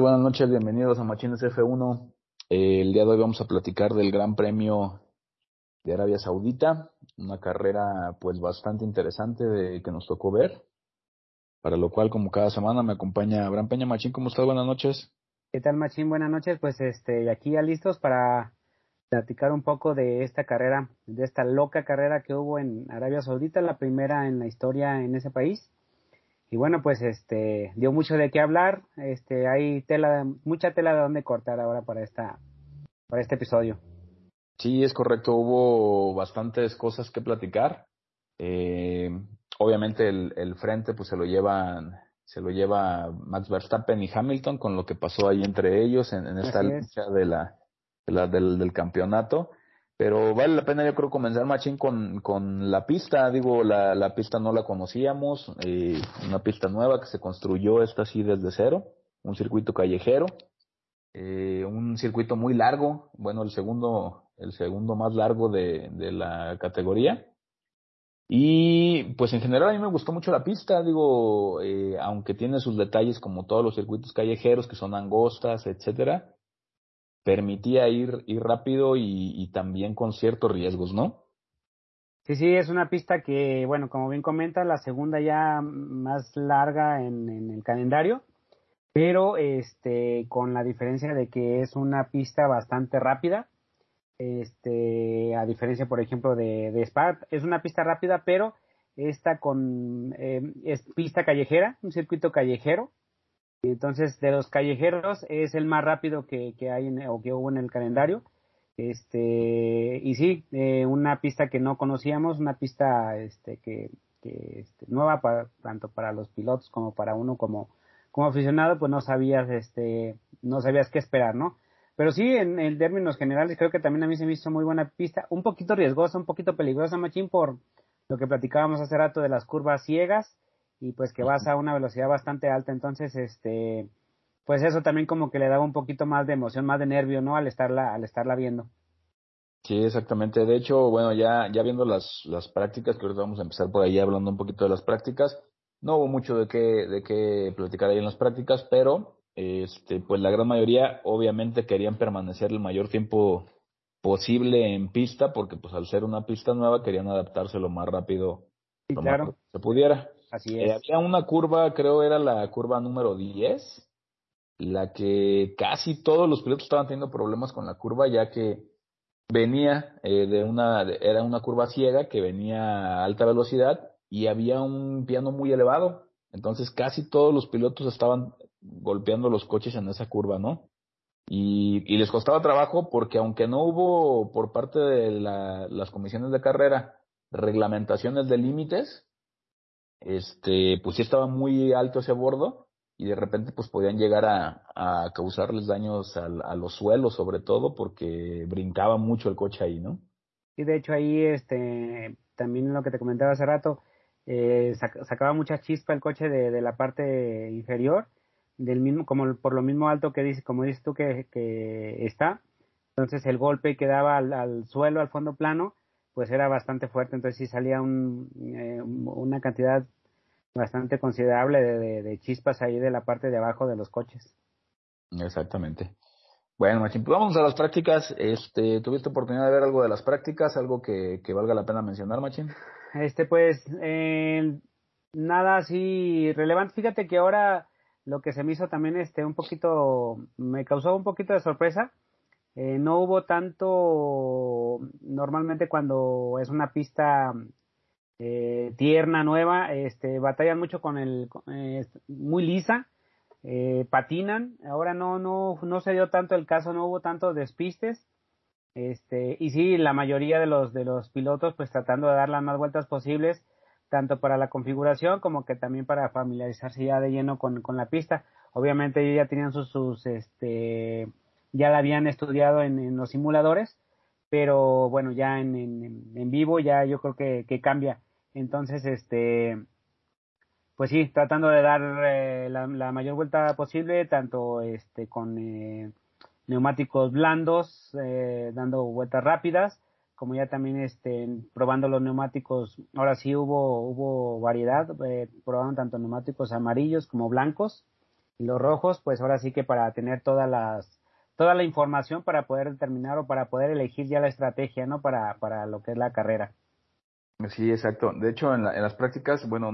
Buenas noches, bienvenidos a Machines F1. Eh, el día de hoy vamos a platicar del Gran Premio de Arabia Saudita, una carrera pues bastante interesante de, que nos tocó ver, para lo cual como cada semana me acompaña Abraham Peña Machín, ¿cómo estás? Buenas noches. ¿Qué tal Machín? Buenas noches, pues este, aquí ya listos para platicar un poco de esta carrera, de esta loca carrera que hubo en Arabia Saudita, la primera en la historia en ese país y bueno pues este dio mucho de qué hablar este hay tela mucha tela de donde cortar ahora para esta para este episodio. Sí es correcto hubo bastantes cosas que platicar. Eh, obviamente el, el frente pues se lo llevan se lo lleva Max Verstappen y Hamilton con lo que pasó ahí entre ellos en, en esta lucha de la, de la del, del campeonato pero vale la pena yo creo comenzar machín con, con la pista, digo, la, la pista no la conocíamos, eh, una pista nueva que se construyó esta así desde cero, un circuito callejero, eh, un circuito muy largo, bueno, el segundo, el segundo más largo de, de la categoría. Y pues en general a mí me gustó mucho la pista, digo, eh, aunque tiene sus detalles como todos los circuitos callejeros que son angostas, etcétera, permitía ir, ir rápido y, también con ciertos riesgos, ¿no? Sí, sí, es una pista que, bueno, como bien comenta, la segunda ya más larga en, el calendario, pero este, con la diferencia de que es una pista bastante rápida, este, a diferencia, por ejemplo, de, de Spa, es una pista rápida, pero esta con, eh, es pista callejera, un circuito callejero, entonces, de los callejeros es el más rápido que, que hay o que hubo en el calendario. Este, y sí, eh, una pista que no conocíamos, una pista este, que, que este, nueva para, tanto para los pilotos como para uno como, como aficionado, pues no sabías, este, no sabías qué esperar, ¿no? Pero sí, en, en términos generales, creo que también a mí se me hizo muy buena pista, un poquito riesgosa, un poquito peligrosa, Machín, por lo que platicábamos hace rato de las curvas ciegas, y pues que vas a una velocidad bastante alta, entonces este pues eso también como que le daba un poquito más de emoción, más de nervio, ¿no? Al estarla al estarla viendo. Sí, exactamente. De hecho, bueno, ya ya viendo las las prácticas, que ahorita vamos a empezar por ahí hablando un poquito de las prácticas. No hubo mucho de qué de qué platicar ahí en las prácticas, pero este pues la gran mayoría obviamente querían permanecer el mayor tiempo posible en pista porque pues al ser una pista nueva querían adaptarse lo más rápido sí, claro. se pudiera. Así eh, es. había una curva, creo era la curva número 10, la que casi todos los pilotos estaban teniendo problemas con la curva, ya que venía eh, de una, era una curva ciega que venía a alta velocidad y había un piano muy elevado. Entonces casi todos los pilotos estaban golpeando los coches en esa curva, ¿no? Y, y les costaba trabajo porque aunque no hubo por parte de la, las comisiones de carrera reglamentaciones de límites, este, pues sí estaba muy alto ese bordo y de repente pues podían llegar a, a causarles daños a, a, los suelos sobre todo porque brincaba mucho el coche ahí, ¿no? Y de hecho ahí, este, también lo que te comentaba hace rato, eh, sacaba mucha chispa el coche de, de, la parte inferior, del mismo, como por lo mismo alto que dice, como dices tú que, que está, entonces el golpe que daba al, al suelo, al fondo plano, pues era bastante fuerte, entonces sí salía un, eh, una cantidad bastante considerable de, de, chispas ahí de la parte de abajo de los coches. Exactamente. Bueno, Machín, pues vamos a las prácticas. Este, ¿Tuviste oportunidad de ver algo de las prácticas? ¿Algo que, que valga la pena mencionar, Machín? Este, pues, eh, nada así relevante. Fíjate que ahora lo que se me hizo también, este, un poquito, me causó un poquito de sorpresa eh, no hubo tanto, normalmente cuando es una pista eh, tierna, nueva, este, batallan mucho con el, eh, muy lisa, patinan, ahora no, no, no se dio tanto el caso, no hubo tantos despistes, este, y sí, la mayoría de los, de los pilotos pues tratando de dar las más vueltas posibles, tanto para la configuración como que también para familiarizarse ya de lleno con, con la pista. Obviamente ellos ya tenían sus, sus este, ya la habían estudiado en, los simuladores, pero bueno, ya en, en, en vivo ya yo creo que, que, cambia. Entonces, este, pues sí, tratando de dar eh, la, la, mayor vuelta posible, tanto este con eh, neumáticos blandos, eh, dando vueltas rápidas, como ya también este, probando los neumáticos, ahora sí hubo, hubo variedad, eh, probaron tanto neumáticos amarillos como blancos, Y los rojos, pues ahora sí que para tener todas las toda la información para poder determinar o para poder elegir ya la estrategia, ¿no? Para, para lo que es la carrera. Sí, exacto. De hecho, en, en las prácticas, bueno,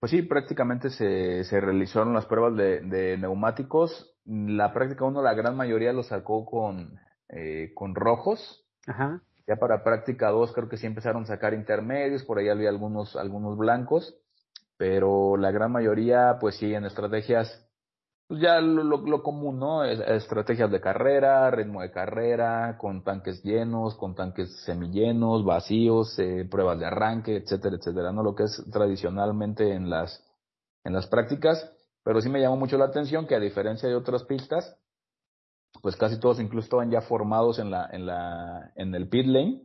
pues sí, prácticamente se, se realizaron las pruebas de, de neumáticos. La práctica uno, la gran mayoría lo sacó con, eh, con rojos. Ajá. Ya para práctica 2 creo que sí empezaron a sacar intermedios, por ahí había algunos, algunos blancos, pero la gran mayoría, pues sí, en estrategias pues ya lo, lo, común, ¿no? estrategias de carrera, ritmo de carrera, con tanques llenos, con tanques semillenos, vacíos, eh, pruebas de arranque, etcétera, etcétera, ¿no? Lo que es tradicionalmente en las, en las prácticas, pero sí me llamó mucho la atención que a diferencia de otras pistas, pues casi todos incluso estaban ya formados en la, en la, en el pit lane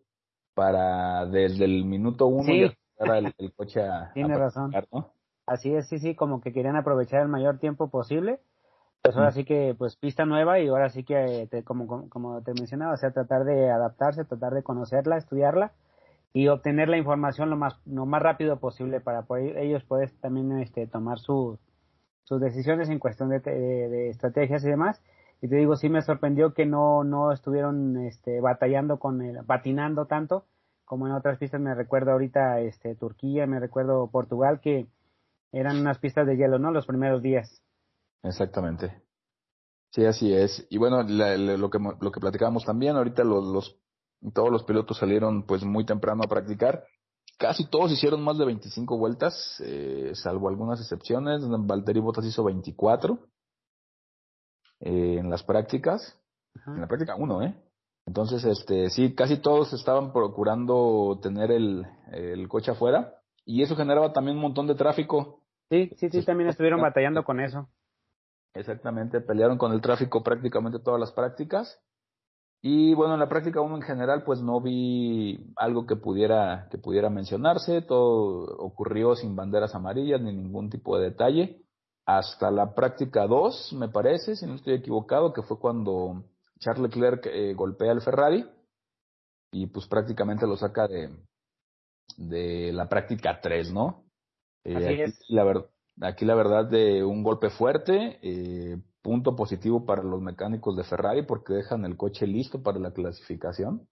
para desde el minuto uno sí. ya el, el coche a, Tiene a razón. ¿no? Así es, sí, sí, como que querían aprovechar el mayor tiempo posible pues ahora sí que pues pista nueva y ahora sí que te, como, como te mencionaba, o sea, tratar de adaptarse, tratar de conocerla, estudiarla y obtener la información lo más lo más rápido posible para poder, ellos poder también este tomar sus sus decisiones en cuestión de, de, de, estrategias y demás. Y te digo sí me sorprendió que no no estuvieron este batallando con el patinando tanto como en otras pistas. Me recuerdo ahorita este Turquía me recuerdo Portugal que eran unas pistas de hielo no los primeros días Exactamente. Sí, así es. Y bueno, la, la, lo que lo que platicábamos también, ahorita los, los todos los pilotos salieron pues muy temprano a practicar. Casi todos hicieron más de 25 vueltas, eh, salvo algunas excepciones. Valtteri Bottas hizo 24 eh, en las prácticas. Ajá. En la práctica 1, ¿eh? Entonces, este, sí, casi todos estaban procurando tener el, el coche afuera y eso generaba también un montón de tráfico. Sí, sí, sí, también estuvieron batallando con eso. Exactamente, pelearon con el tráfico prácticamente todas las prácticas. Y bueno, en la práctica uno en general pues no vi algo que pudiera, que pudiera mencionarse, todo ocurrió sin banderas amarillas ni ningún tipo de detalle. Hasta la práctica 2, me parece, si no estoy equivocado, que fue cuando Charles Leclerc eh, golpea al Ferrari y pues prácticamente lo saca de, de la práctica 3, ¿no? Eh, Así es. La verdad, Aquí la verdad de un golpe fuerte, eh, punto positivo para los mecánicos de Ferrari porque dejan el coche listo para la clasificación.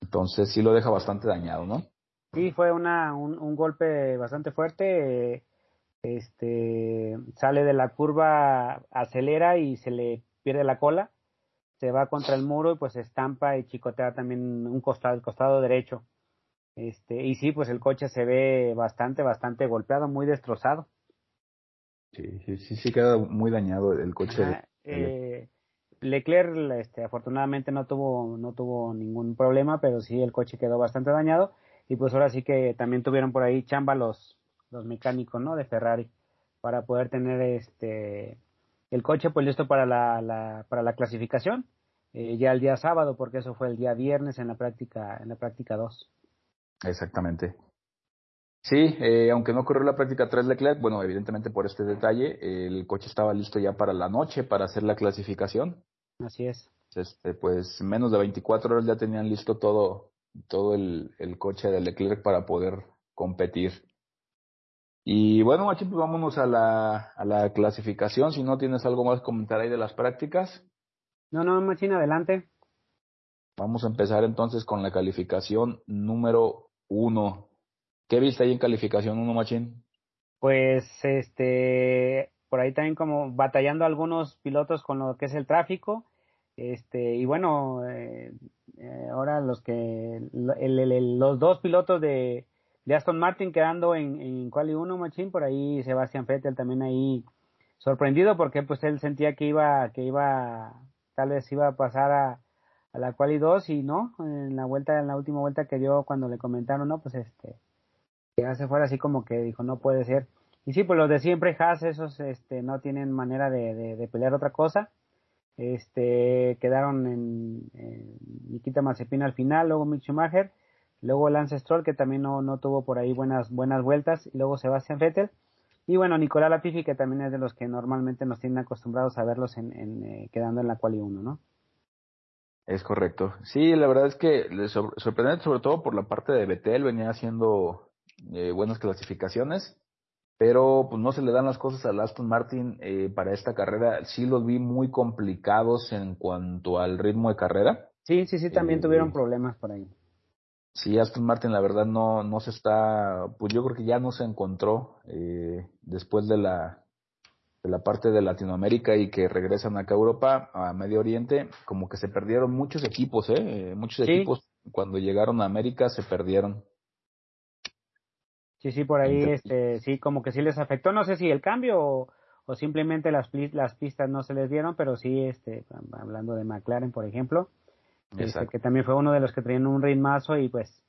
Entonces sí lo deja bastante dañado, ¿no? Sí, fue una, un, un golpe bastante fuerte. Eh, este sale de la curva, acelera y se le pierde la cola, se va contra el muro y pues estampa y chicotea también un costado, el costado derecho. Este, y sí, pues el coche se ve bastante, bastante golpeado, muy destrozado. Sí, sí, sí, sí queda muy dañado el coche. Ajá, eh, Leclerc, este, afortunadamente no tuvo, no tuvo ningún problema, pero sí el coche quedó bastante dañado. Y pues ahora sí que también tuvieron por ahí chamba los, los mecánicos, ¿no? De Ferrari, para poder tener este, el coche pues listo para la, la para la clasificación, eh, ya el día sábado, porque eso fue el día viernes en la práctica, en la práctica 2. Exactamente. Sí, eh, aunque no corrió la práctica 3 Leclerc, bueno, evidentemente por este detalle, el coche estaba listo ya para la noche para hacer la clasificación. Así es. Este, pues menos de 24 horas ya tenían listo todo, todo el, el coche de Leclerc para poder competir. Y bueno, Machín, pues vámonos a la, a la clasificación. Si no tienes algo más que comentar ahí de las prácticas. No, no, Machín, adelante. Vamos a empezar entonces con la calificación número uno. ¿Qué viste ahí en calificación uno, Machín? Pues, este, por ahí también como batallando algunos pilotos con lo que es el tráfico, este, y bueno, eh, eh, ahora los que, el, los dos pilotos de, de Aston Martin quedando en, en Quali 1, Machín, por ahí Sebastián Vettel también ahí sorprendido porque pues él sentía que iba, que iba, tal vez iba a pasar a, a la Quali 2 y no, en la vuelta, en la última vuelta que dio cuando le comentaron, no, pues este, ya se fuera así como que dijo, no puede ser. Y sí, pues los de siempre, Haas, esos, este, no tienen manera de, de, de pelear otra cosa. Este, quedaron en, en Nikita Mazepin al final, luego Mick Schumacher, luego Lance Stroll, que también no, no tuvo por ahí buenas, buenas vueltas, y luego Sebastian Vettel. Y bueno, Nicolás Latifi, que también es de los que normalmente nos tienen acostumbrados a verlos en, en eh, quedando en la Quali 1, ¿no? Es correcto. Sí, la verdad es que sorprendente sobre todo por la parte de Betel, venía haciendo eh, buenas clasificaciones. pero pues no se le dan las cosas al Aston Martin eh, para esta carrera. Sí los vi muy complicados en cuanto al ritmo de carrera. Sí, sí, sí, también eh, tuvieron problemas por ahí. Sí, Aston Martin la verdad no, no se está, pues yo creo que ya no se encontró eh, después de la, de la parte de Latinoamérica y que regresan acá a Europa, a Medio Oriente, como que se perdieron muchos equipos, ¿eh? Muchos equipos cuando llegaron a América se perdieron. Sí, sí, por ahí, este, sí, como que sí les afectó. No sé si el cambio o, simplemente las, las pistas no se les dieron, pero sí, este, hablando de McLaren, por ejemplo, este, que también fue uno de los que traían un ritmazo y pues,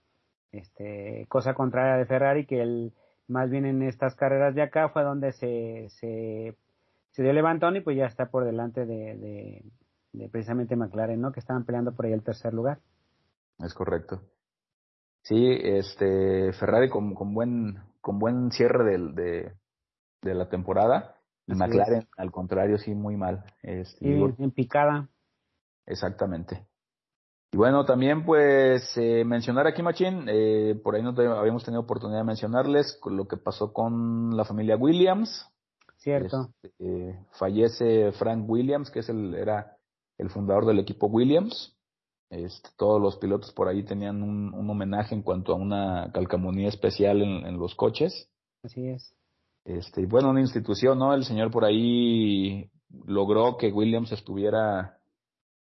este, cosa contraria de Ferrari, que él, más bien en estas carreras de acá fue donde se, se, se dio el levantón y pues ya está por delante de, de, de precisamente McLaren, ¿no? Que estaban peleando por ahí el tercer lugar. Es correcto. Sí, este Ferrari con, con buen con buen cierre del, de, de la temporada y McLaren al contrario sí muy mal. Este, y en picada. Exactamente. Y bueno, también pues eh, mencionar aquí, Machín, eh, por ahí no habíamos tenido oportunidad de mencionarles lo que pasó con la familia Williams. Cierto. Este, eh, fallece Frank Williams, que es el, era el fundador del equipo Williams. Este, todos los pilotos por ahí tenían un, un, homenaje en cuanto a una calcamonía especial en, en, los coches. Así es. Este, y bueno, una institución, ¿no? El señor por ahí logró que Williams estuviera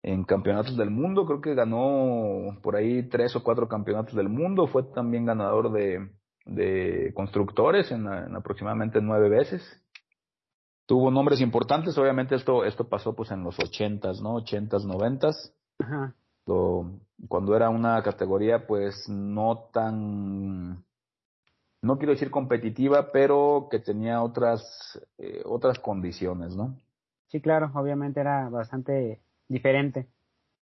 en campeonatos del mundo, creo que ganó por ahí tres o cuatro campeonatos del mundo, fue también ganador de, de constructores en, en aproximadamente nueve veces. Tuvo nombres importantes, obviamente esto, esto pasó pues en los ochentas, ¿no? Ochentas, noventas. Ajá cuando era una categoría pues no tan no quiero decir competitiva pero que tenía otras eh, otras condiciones no sí claro obviamente era bastante diferente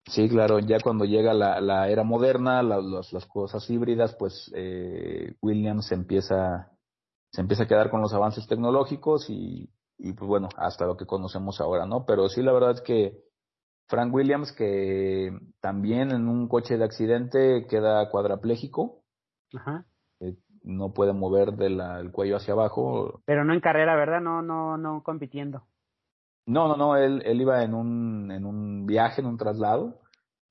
sí claro ya cuando llega la, la era moderna las, las cosas híbridas pues eh, Williams se empieza se empieza a quedar con los avances tecnológicos y y pues bueno hasta lo que conocemos ahora no pero sí la verdad es que Frank Williams, que también en un coche de accidente queda cuadraplégico. Ajá. Eh, no puede mover del el cuello hacia abajo. Pero no en carrera, ¿verdad? No, no, no compitiendo. No, no, no. Él, él iba en un, en un viaje, en un traslado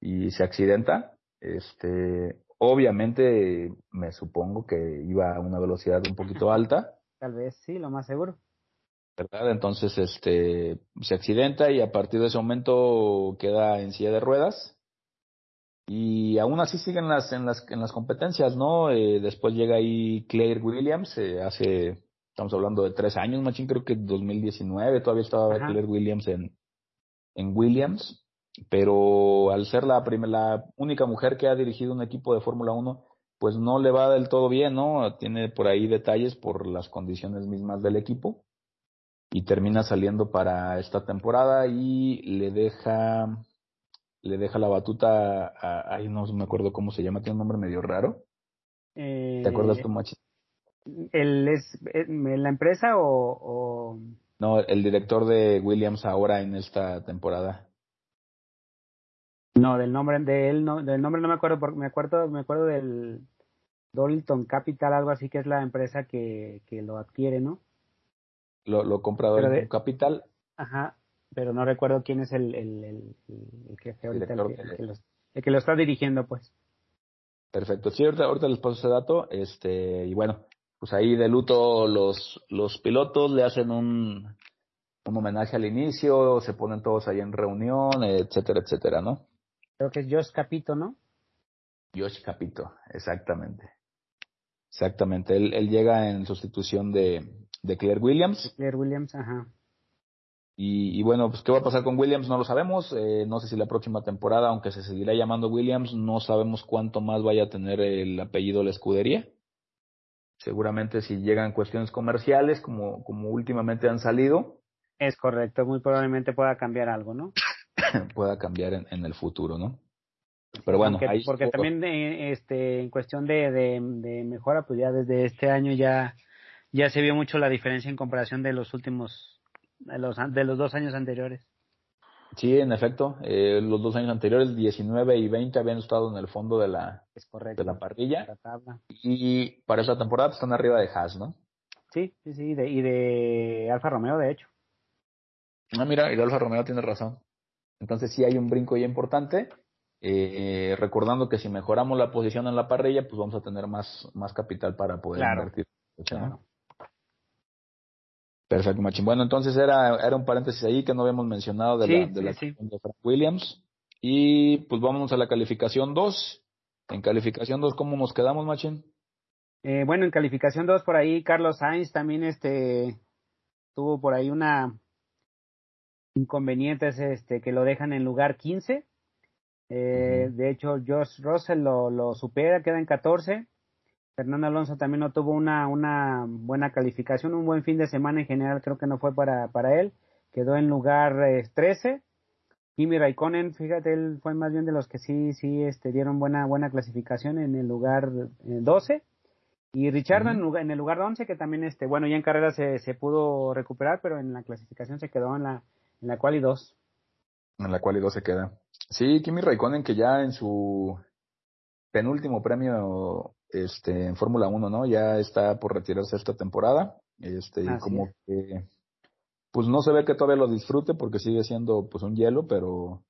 y se accidenta. Este, obviamente, me supongo que iba a una velocidad un poquito alta. Tal vez sí, lo más seguro. ¿Verdad? Entonces, este, se accidenta y a partir de ese momento queda en silla de ruedas. Y aún así siguen las, en las, en las competencias, ¿no? Eh, después llega ahí Claire Williams, eh, hace, estamos hablando de tres años, machín, creo que 2019, todavía estaba Claire Williams en, en Williams, pero al ser la, la única mujer que ha dirigido un equipo de Fórmula 1, pues no le va del todo bien, ¿no? Tiene por ahí detalles por las condiciones mismas del equipo y termina saliendo para esta temporada y le deja le deja la batuta a, ahí no me acuerdo cómo se llama, tiene un nombre medio raro. ¿Te acuerdas tú, Machi? ¿El es eh, la empresa o, o, No, el director de Williams ahora en esta temporada. No, del nombre de él no, del nombre no me acuerdo, porque me acuerdo, me acuerdo del Dolton Capital, algo así que es la empresa que, que lo adquiere, ¿no? Lo, lo comprado en capital. Ajá, pero no recuerdo quién es el, el, el, el jefe ahorita, el, que, lo, el que lo está dirigiendo, pues. Perfecto. Sí, ahorita, ahorita les paso ese dato. Este, y bueno, pues ahí de luto los, los pilotos le hacen un, un homenaje al inicio, se ponen todos ahí en reunión, etcétera, etcétera, ¿no? Creo que es Josh Capito, ¿no? Josh Capito, exactamente. Exactamente. Él, él llega en sustitución de, de Claire Williams. Claire Williams, ajá. Y, y, bueno, pues qué va a pasar con Williams no lo sabemos. Eh, no sé si la próxima temporada, aunque se seguirá llamando Williams, no sabemos cuánto más vaya a tener el apellido de la escudería. Seguramente si llegan cuestiones comerciales, como, como últimamente han salido. Es correcto, muy probablemente pueda cambiar algo, ¿no? pueda cambiar en, en, el futuro, ¿no? Pero bueno, porque, porque también eh, este, en cuestión de, de, de mejora, pues ya desde este año ya ya se vio mucho la diferencia en comparación de los últimos, de los, de los dos años anteriores. Sí, en efecto, eh, los dos años anteriores, 19 y 20, habían estado en el fondo de la, es correcto, de la parrilla. Y para esa temporada están arriba de Haas, ¿no? Sí, sí, sí, de, y de Alfa Romeo, de hecho. Ah, mira, y de Alfa Romeo tiene razón. Entonces sí hay un brinco ya importante. Eh, recordando que si mejoramos la posición en la parrilla, pues vamos a tener más, más capital para poder invertir. Perfecto, Machín. Bueno, entonces era, era un paréntesis ahí que no habíamos mencionado de la, de, la de Frank Williams. Y pues vámonos a la calificación 2. En calificación 2, ¿cómo nos quedamos, Machín? Eh, bueno, en calificación 2 por ahí Carlos Sainz también este tuvo por ahí una inconvenientes este que lo dejan en lugar 15. Eh, De hecho, Josh Russell lo, lo supera, queda en 14. Fernando Alonso también no tuvo una, una buena calificación, un buen fin de semana en general, creo que no fue para, para él. Quedó en lugar 13. Eh, Kimi Raikkonen, fíjate, él fue más bien de los que sí, sí, este, dieron buena, buena clasificación en el lugar 12. Eh, y Richard en, el lugar 11, que también, este, bueno, ya en carrera se, se pudo recuperar, pero en la clasificación se quedó en la, en la cual y 2. En la cual y 2 se queda. Sí, Kimi Raikkonen que ya en su penúltimo premio este en Fórmula 1, ¿no? Ya está por retirarse esta temporada. Este, y como que pues no se ve que todavía lo disfrute porque sigue siendo pues un hielo, pero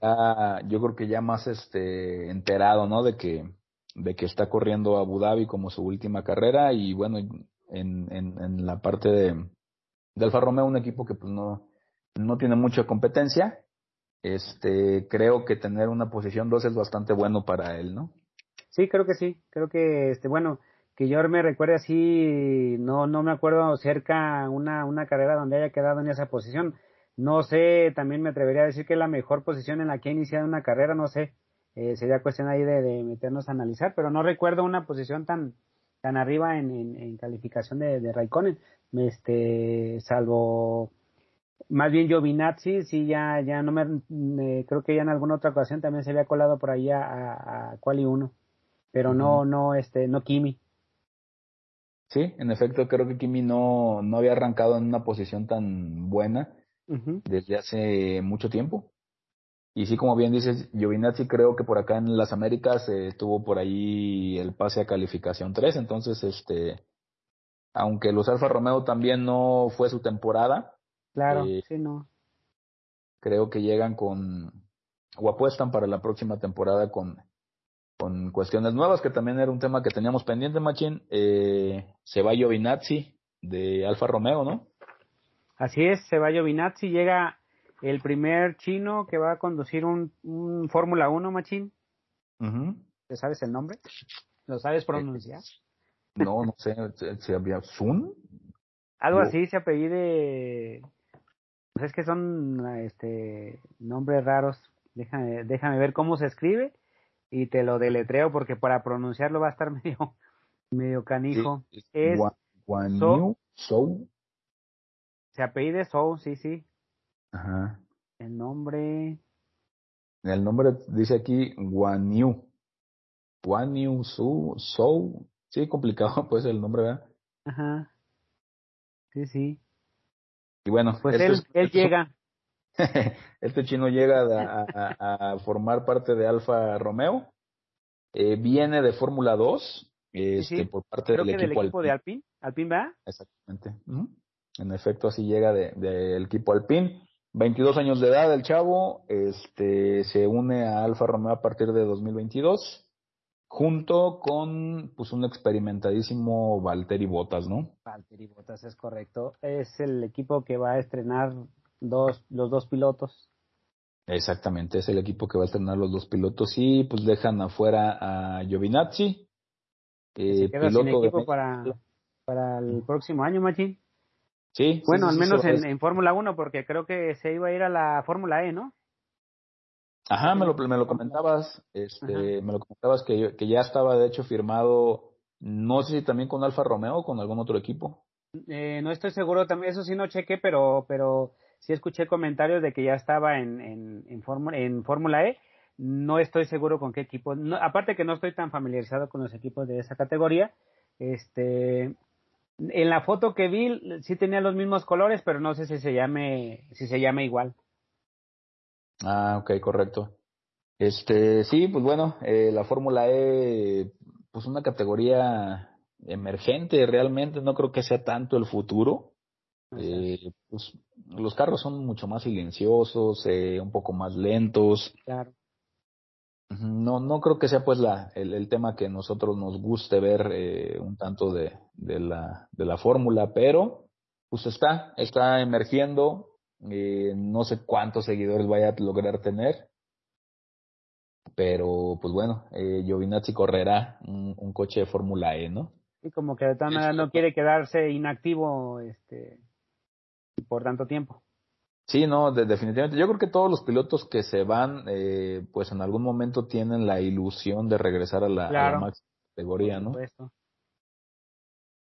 ya yo creo que ya más este enterado, ¿no? De que de que está corriendo a Abu Dhabi como su última carrera y bueno, en, en, en la parte de, de Alfa Romeo, un equipo que pues no, no tiene mucha competencia, este, creo que tener una posición 2 es bastante bueno para él, ¿no? Sí, creo que sí, creo que, este, bueno, que yo me recuerde así, no, no me acuerdo cerca una, una carrera donde haya quedado en esa posición. No sé, también me atrevería a decir que es la mejor posición en la que ha iniciado una carrera, no sé, eh, sería cuestión ahí de, de, meternos a analizar, pero no recuerdo una posición tan, tan arriba en, en, calificación de, de Raikkonen, este, salvo más bien Giovinazzi, sí, ya, ya no me, creo que ya en alguna otra ocasión también se había colado por ahí a, a Quali 1, pero no, no, este, no Kimi. Sí, en efecto, creo que Kimi no, no había arrancado en una posición tan buena desde hace mucho tiempo. Y sí, como bien dices, Giovinazzi creo que por acá en las Américas eh, tuvo por ahí el pase a calificación 3, entonces, este, aunque los Alfa Romeo también no fue su temporada, Claro, eh, sí, no. Creo que llegan con, o apuestan para la próxima temporada con, con cuestiones nuevas, que también era un tema que teníamos pendiente, Machín. Eh, se va Giovinazzi de Alfa Romeo, ¿no? Así es, se va Giovinazzi, llega el primer chino que va a conducir un, un Fórmula 1, Machín. ¿Te sabes el nombre? ¿Lo sabes pronunciar? No, no sé, ¿se había Sun? Algo así se apellide pues es que son este nombres raros. Déjame, déjame ver cómo se escribe y te lo deletreo porque para pronunciarlo va a estar medio medio canijo. es Sou. Se apellide Sou, sí, sí. Ajá. El nombre. El nombre dice aquí Guanyu. Guanyu Su Sou. Sí, complicado pues el nombre, ¿verdad? Ajá. Sí, sí. Y bueno, pues él, él llega. este chino llega a, a, formar parte de Alfa Romeo. Eh, viene de Fórmula 2, este, por parte del, equipo, equipo de Alpine. ¿Alpine va? Exactamente. En efecto, así llega del de, equipo Alpine. 22 años de edad el chavo, este, se une a Alfa Romeo a partir de 2022 junto con pues un experimentadísimo Valtteri Bottas, ¿no? Valtteri Bottas es correcto. Es el equipo que va a estrenar dos, los dos pilotos. Exactamente, es el equipo que va a estrenar los dos pilotos y pues dejan afuera a Giovinazzi. Eh, piloto equipo para, para el próximo año, Machín. Sí. Bueno, al menos en, en Fórmula 1, porque creo que se iba a ir a la Fórmula E, ¿no? Ajá, me lo, me lo comentabas, este, me lo comentabas que, que ya estaba de hecho firmado, no sé si también con Alfa Romeo o con algún otro equipo. Eh, no estoy seguro, también eso sí no chequé, pero, pero sí escuché comentarios de que ya estaba en, en, en, Fórmula, en Fórmula E. No estoy seguro con qué equipo. aparte que no estoy tan familiarizado con los equipos de esa categoría. Este, en la foto que vi sí tenía los mismos colores, pero no sé si se llame, si se llame igual. Ah, ok, correcto. Este, sí, pues bueno, eh, la Fórmula E, pues una categoría emergente realmente, no creo que sea tanto el futuro. Eh, pues, los carros son mucho más silenciosos, eh, un poco más lentos. Claro. No, no creo que sea pues la, el, el tema que nosotros nos guste ver eh, un tanto de, de la, de la fórmula, pero pues está, está emergiendo, eh, no sé cuántos seguidores vaya a lograr tener, pero pues bueno, eh, Giovinazzi correrá un, un coche de Fórmula E, ¿no? Y como que de todas maneras no quiere quedarse inactivo este por tanto tiempo. Sí, no, de, definitivamente. Yo creo que todos los pilotos que se van, eh, pues en algún momento tienen la ilusión de regresar a la, Claro. a la máxima categoría, ¿no?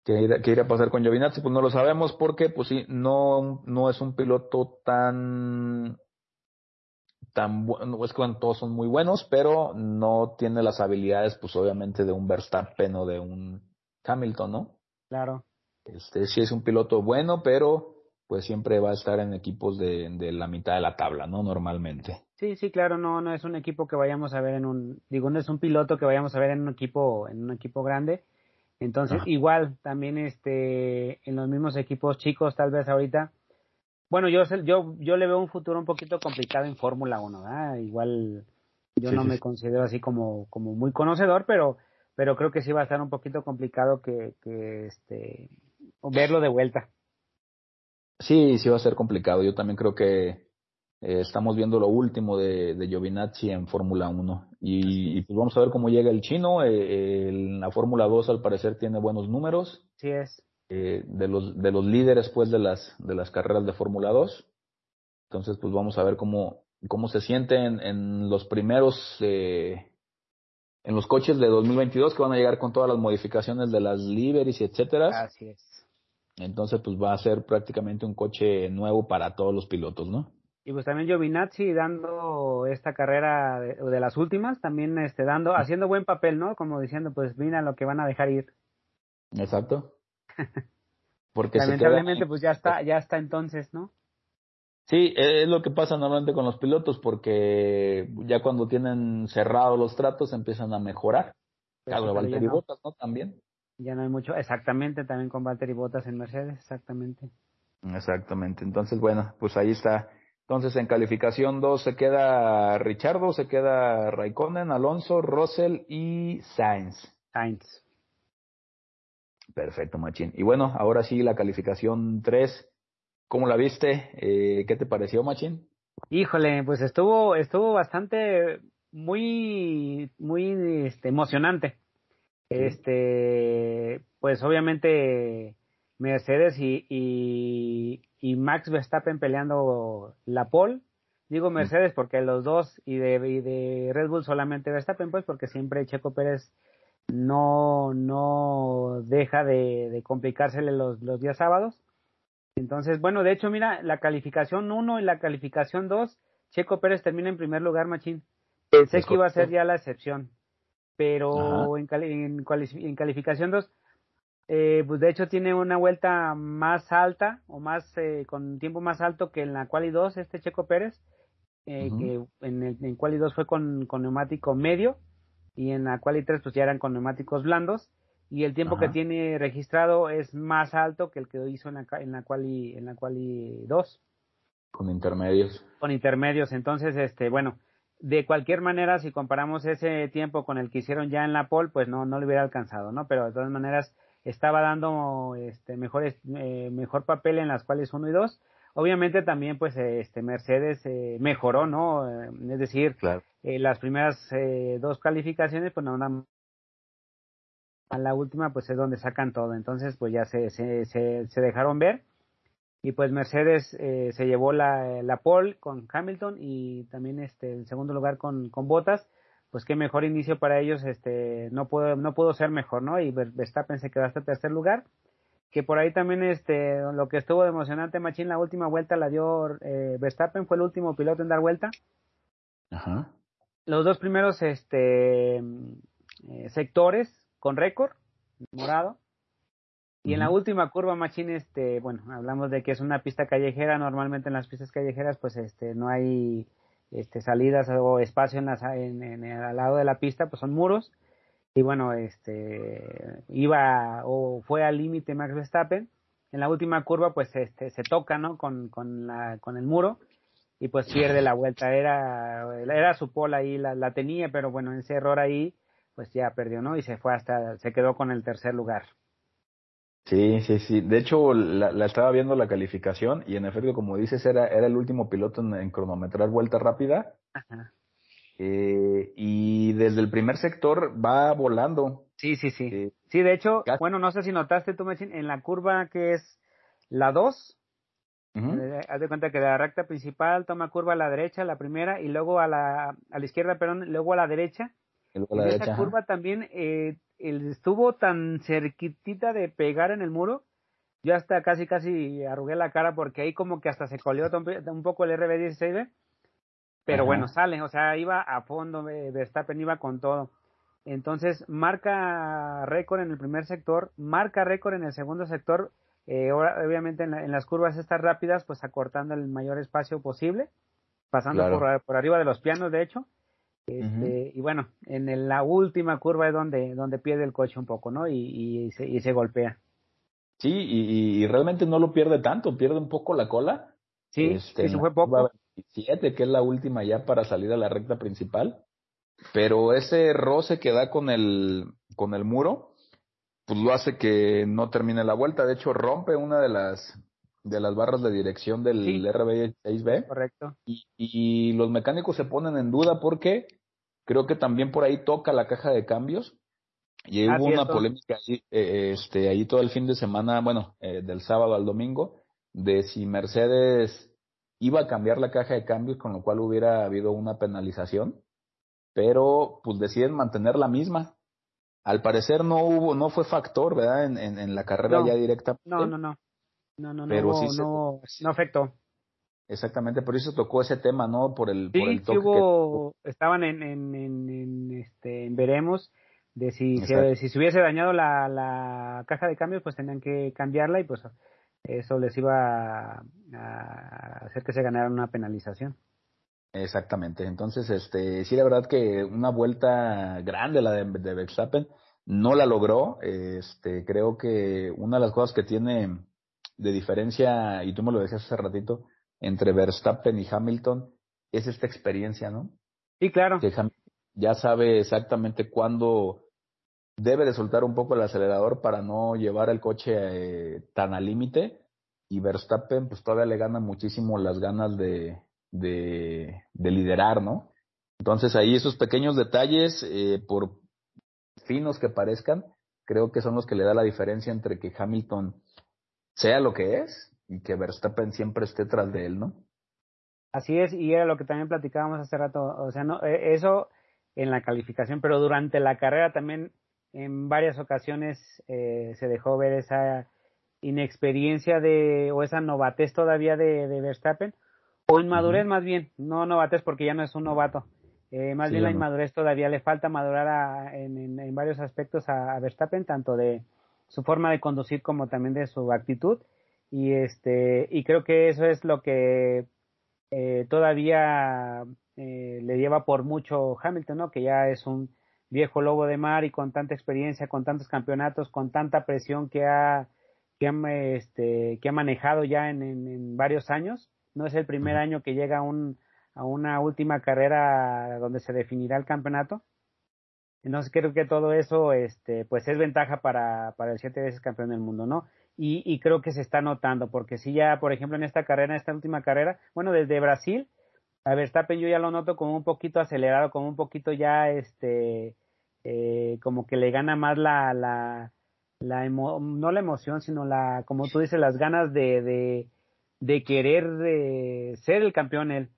¿Qué irá, qué irá a pasar con Giovinazzi? Pues no lo sabemos porque, pues sí, no, no es un piloto tan, tan bueno, es que bueno, todos son muy buenos, pero no tiene las habilidades, pues obviamente de un Verstappen o de un Hamilton, ¿no? Claro. Este sí es un piloto bueno, pero pues siempre va a estar en equipos de, de la mitad de la tabla, ¿no? Normalmente. Sí, sí, claro, no, no es un equipo que vayamos a ver en un, digo, no es un piloto que vayamos a ver en un equipo, en un equipo grande. Entonces, Ajá. igual, también este, en los mismos equipos chicos, tal vez ahorita. Bueno, yo, yo, yo le veo un futuro un poquito complicado en Fórmula 1, ¿verdad? Igual, yo Sí, no sí, me considero así como, como muy conocedor, pero, pero creo que sí va a estar un poquito complicado que, que este, verlo de vuelta. Sí, sí va a ser complicado. Yo también creo que eh, estamos viendo lo último de, de Giovinazzi en Fórmula 1. Y, y, pues vamos a ver cómo llega el chino. Eh, en la Fórmula 2 al parecer tiene buenos números. Sí es. eh, de los de los líderes pues de las de las carreras de Fórmula 2. Entonces pues vamos a ver cómo cómo se siente en, en los primeros eh, en los coches de 2022 que van a llegar con todas las modificaciones de las liveries y etcétera. Así es. Entonces pues va a ser prácticamente un coche nuevo para todos los pilotos, ¿no? Y pues también Giovinazzi dando esta carrera de, de las últimas, también este dando, haciendo buen papel, ¿no? Como diciendo, pues mira lo que van a dejar ir. Exacto. Porque Lamentablemente, queda- pues ya está, ya está entonces, ¿no? Sí, es lo que pasa normalmente con los pilotos porque ya cuando tienen cerrados los tratos empiezan a mejorar. Claro, Valtteri no. Bottas, ¿no? También. Ya no hay mucho, exactamente, también con Valtteri Bottas en Mercedes, exactamente. Exactamente. Entonces, bueno, pues ahí está. Entonces, en calificación 2 se queda Richardo, se queda Raikkonen, Alonso, Russell y Sainz. Sainz. Perfecto, Machín. Y bueno, ahora sí, la calificación 3. ¿Cómo la viste? Eh, ¿Qué te pareció, Machín? Híjole, pues estuvo, estuvo bastante, muy, muy este, emocionante. Este, pues obviamente Mercedes y, y, y Max Verstappen peleando la pole. Digo Mercedes porque los dos y de, y de Red Bull solamente Verstappen, pues porque siempre Checo Pérez no, no deja de, de complicársele los, los días sábados. Entonces, bueno, de hecho, mira, la calificación 1 y la calificación 2, Checo Pérez termina en primer lugar, Machín. Pensé Es que iba a ser ya la excepción, pero en, cali- en, en calificación 2, eh, pues de hecho tiene una vuelta más alta o más eh, con tiempo más alto que en la quali 2 este Checo Pérez, eh, que en, el, en quali 2 fue con, con neumático medio y en la quali 3 pues ya eran con neumáticos blandos y el tiempo Ajá. que tiene registrado es más alto que el que hizo en la, en la quali en la quali 2 Con intermedios. con intermedios. Entonces, este, bueno, de cualquier manera, si comparamos ese tiempo con el que hicieron ya en la pole, pues no, no le hubiera alcanzado, ¿no? Pero de todas maneras, estaba dando este mejores, eh, mejor papel en las cuales 1 y 2. Obviamente también, pues, este Mercedes eh, mejoró, ¿no? Eh, es decir, Claro. eh, las primeras eh, dos calificaciones, pues no, no- a la última, pues es donde sacan todo. Entonces, pues ya se, se, se, se dejaron ver. Y pues Mercedes eh, se llevó la, la pole con Hamilton y también este el segundo lugar con, con Bottas. Pues qué mejor inicio para ellos, este, no puedo, no pudo ser mejor, ¿no? Y Ver- Verstappen se quedó hasta tercer lugar. Que por ahí también este, lo que estuvo de emocionante, Machín, la última vuelta la dio eh, Verstappen, fue el último piloto en dar vuelta Ajá. los dos primeros este eh, sectores con récord morado y en la última curva machín este bueno hablamos de que es una pista callejera normalmente en las pistas callejeras pues este no hay este salidas o espacio en las en, en- al lado de la pista pues son muros y bueno, este, iba o fue al límite Max Verstappen. En la última curva, pues, este, se toca, ¿no? Con, con la, con el muro y pues pierde la vuelta. Era, era su pola ahí, la, la tenía, pero bueno, ese error ahí, pues ya perdió, ¿no? Y se fue hasta, se quedó con el tercer lugar. Sí, sí, sí. De hecho, la, la, estaba viendo la calificación y en efecto, como dices, era, era el último piloto en, en cronometrar vuelta rápida. Ajá. Eh, y desde el primer sector va volando. Sí, sí, sí. Eh, sí, de hecho, bueno, no sé si notaste tú, Machín, en la curva que es la 2, eh, haz de cuenta que de la recta principal toma curva a la derecha, la primera, y luego a la, a la izquierda, perdón, luego a la derecha. Luego a la derecha, esa curva también eh, estuvo tan cerquitita de pegar en el muro, yo hasta casi, casi arrugué la cara porque ahí como que hasta se coleó un poco el RB16, pero bueno, sale, o sea, iba a fondo, Verstappen iba con todo. Entonces, marca récord en el primer sector, marca récord en el segundo sector, eh, obviamente en, las curvas estas rápidas, pues acortando el mayor espacio posible, pasando por, por, arriba de los pianos, de hecho. Este, Y bueno, en la última curva es donde, donde pierde el coche un poco, ¿no? Y, y, se, y se golpea. Sí, y, y, realmente no lo pierde tanto, pierde un poco la cola. Sí, este, eso fue poco que es la última ya para salir a la recta principal. Pero ese roce que da con el, con el muro, pues lo hace que no termine la vuelta. De hecho, rompe una de las, de las barras de dirección del RB6B. Correcto. Y, y los mecánicos se ponen en duda porque creo que también por ahí toca la caja de cambios. Y hubo una polémica ahí, eh, este, ahí todo el fin de semana, bueno, eh, del sábado al domingo, de si Mercedes iba a cambiar la caja de cambios, con lo cual hubiera habido una penalización, pero pues deciden mantener la misma. Al parecer no hubo, no fue factor, ¿verdad? En, en, la carrera ya directa. No, no, no. No, no, pero sí no, no afectó. Exactamente, por eso tocó ese tema, ¿no? Por el, por el toque hubo, estaban en, en, en, este, en veremos de si se, si se hubiese dañado la, la caja de cambios, pues tenían que cambiarla y pues eso les iba a, hacer que se ganaran una penalización. Exactamente. Entonces, este, sí, la verdad que una vuelta grande la de, de Verstappen no la logró. Este, creo que una de las cosas que tiene de diferencia, y tú me lo decías hace ratito, entre Verstappen y Hamilton, es esta experiencia, ¿no? Sí, claro. Que ya sabe exactamente cuándo debe de soltar un poco el acelerador para no llevar el coche eh, tan al límite y Verstappen pues todavía le gana muchísimo las ganas de, de, de liderar, ¿no? Entonces ahí esos pequeños detalles, eh, por finos que parezcan, creo que son los que le da la diferencia entre que Hamilton sea lo que es y que Verstappen siempre esté tras de él, ¿no? Así es, y era lo que también platicábamos hace rato, o sea, no, e, eso en la calificación, pero durante la carrera también en varias ocasiones eh, se dejó ver esa inexperiencia de o esa novatez todavía de, de Verstappen o inmadurez más bien no novatez porque ya no es un novato eh, más bien la inmadurez todavía le falta madurar a, en, en, varios aspectos a, Verstappen tanto de su forma de conducir como también de su actitud y este y creo que eso es lo que eh, todavía eh, le lleva por mucho Hamilton no que ya es un viejo lobo de mar y con tanta experiencia, con tantos campeonatos, con tanta presión que ha, que ha, este, que ha manejado ya en, en, varios años. No es el primer año que llega a, un, a una última carrera donde se definirá el campeonato. Entonces creo que todo eso, este, pues es ventaja para, para el siete veces campeón del mundo, ¿no? Y, y creo que se está notando, porque si ya, por ejemplo, en esta carrera, en esta última carrera, bueno, desde Brasil, a Verstappen yo ya lo noto como un poquito acelerado, como un poquito ya, este, eh, como que le gana más la, la, la no la emoción, sino la, como tú dices, las ganas de, de, de querer de ser el campeón él.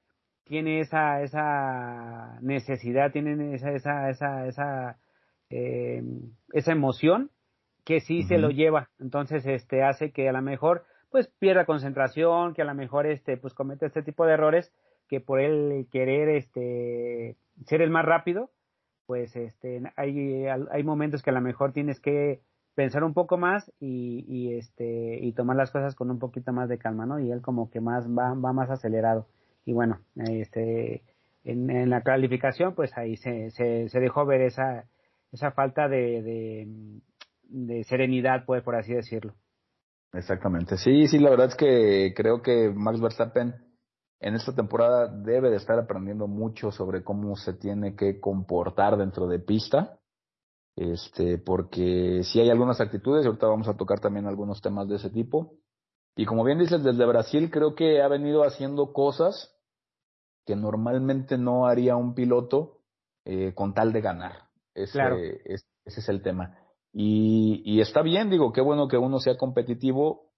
Tiene esa, esa necesidad, tiene esa, esa, esa, esa, eh, esa emoción que sí se lo lleva. Entonces, este, hace que a lo mejor, pues pierda concentración, que a lo mejor, este, pues comete este tipo de errores que por él querer, este, ser el más rápido, pues este, hay, hay momentos que a lo mejor tienes que pensar un poco más y, y, este, y tomar las cosas con un poquito más de calma, ¿no? Y él como que más va, va más acelerado. Y bueno, este, en, la calificación, pues ahí se, se, se dejó ver esa, esa falta de, de, serenidad, pues, por así decirlo. Exactamente. Sí, sí, la verdad es que creo que Max Verstappen en esta temporada debe de estar aprendiendo mucho sobre cómo se tiene que comportar dentro de pista. Este, porque sí hay algunas actitudes, y ahorita vamos a tocar también algunos temas de ese tipo. Y como bien dices, desde Brasil creo que ha venido haciendo cosas que normalmente no haría un piloto eh, con tal de ganar. Ese, claro. ese es el tema. Y, y está bien, digo, qué bueno que uno sea competitivo,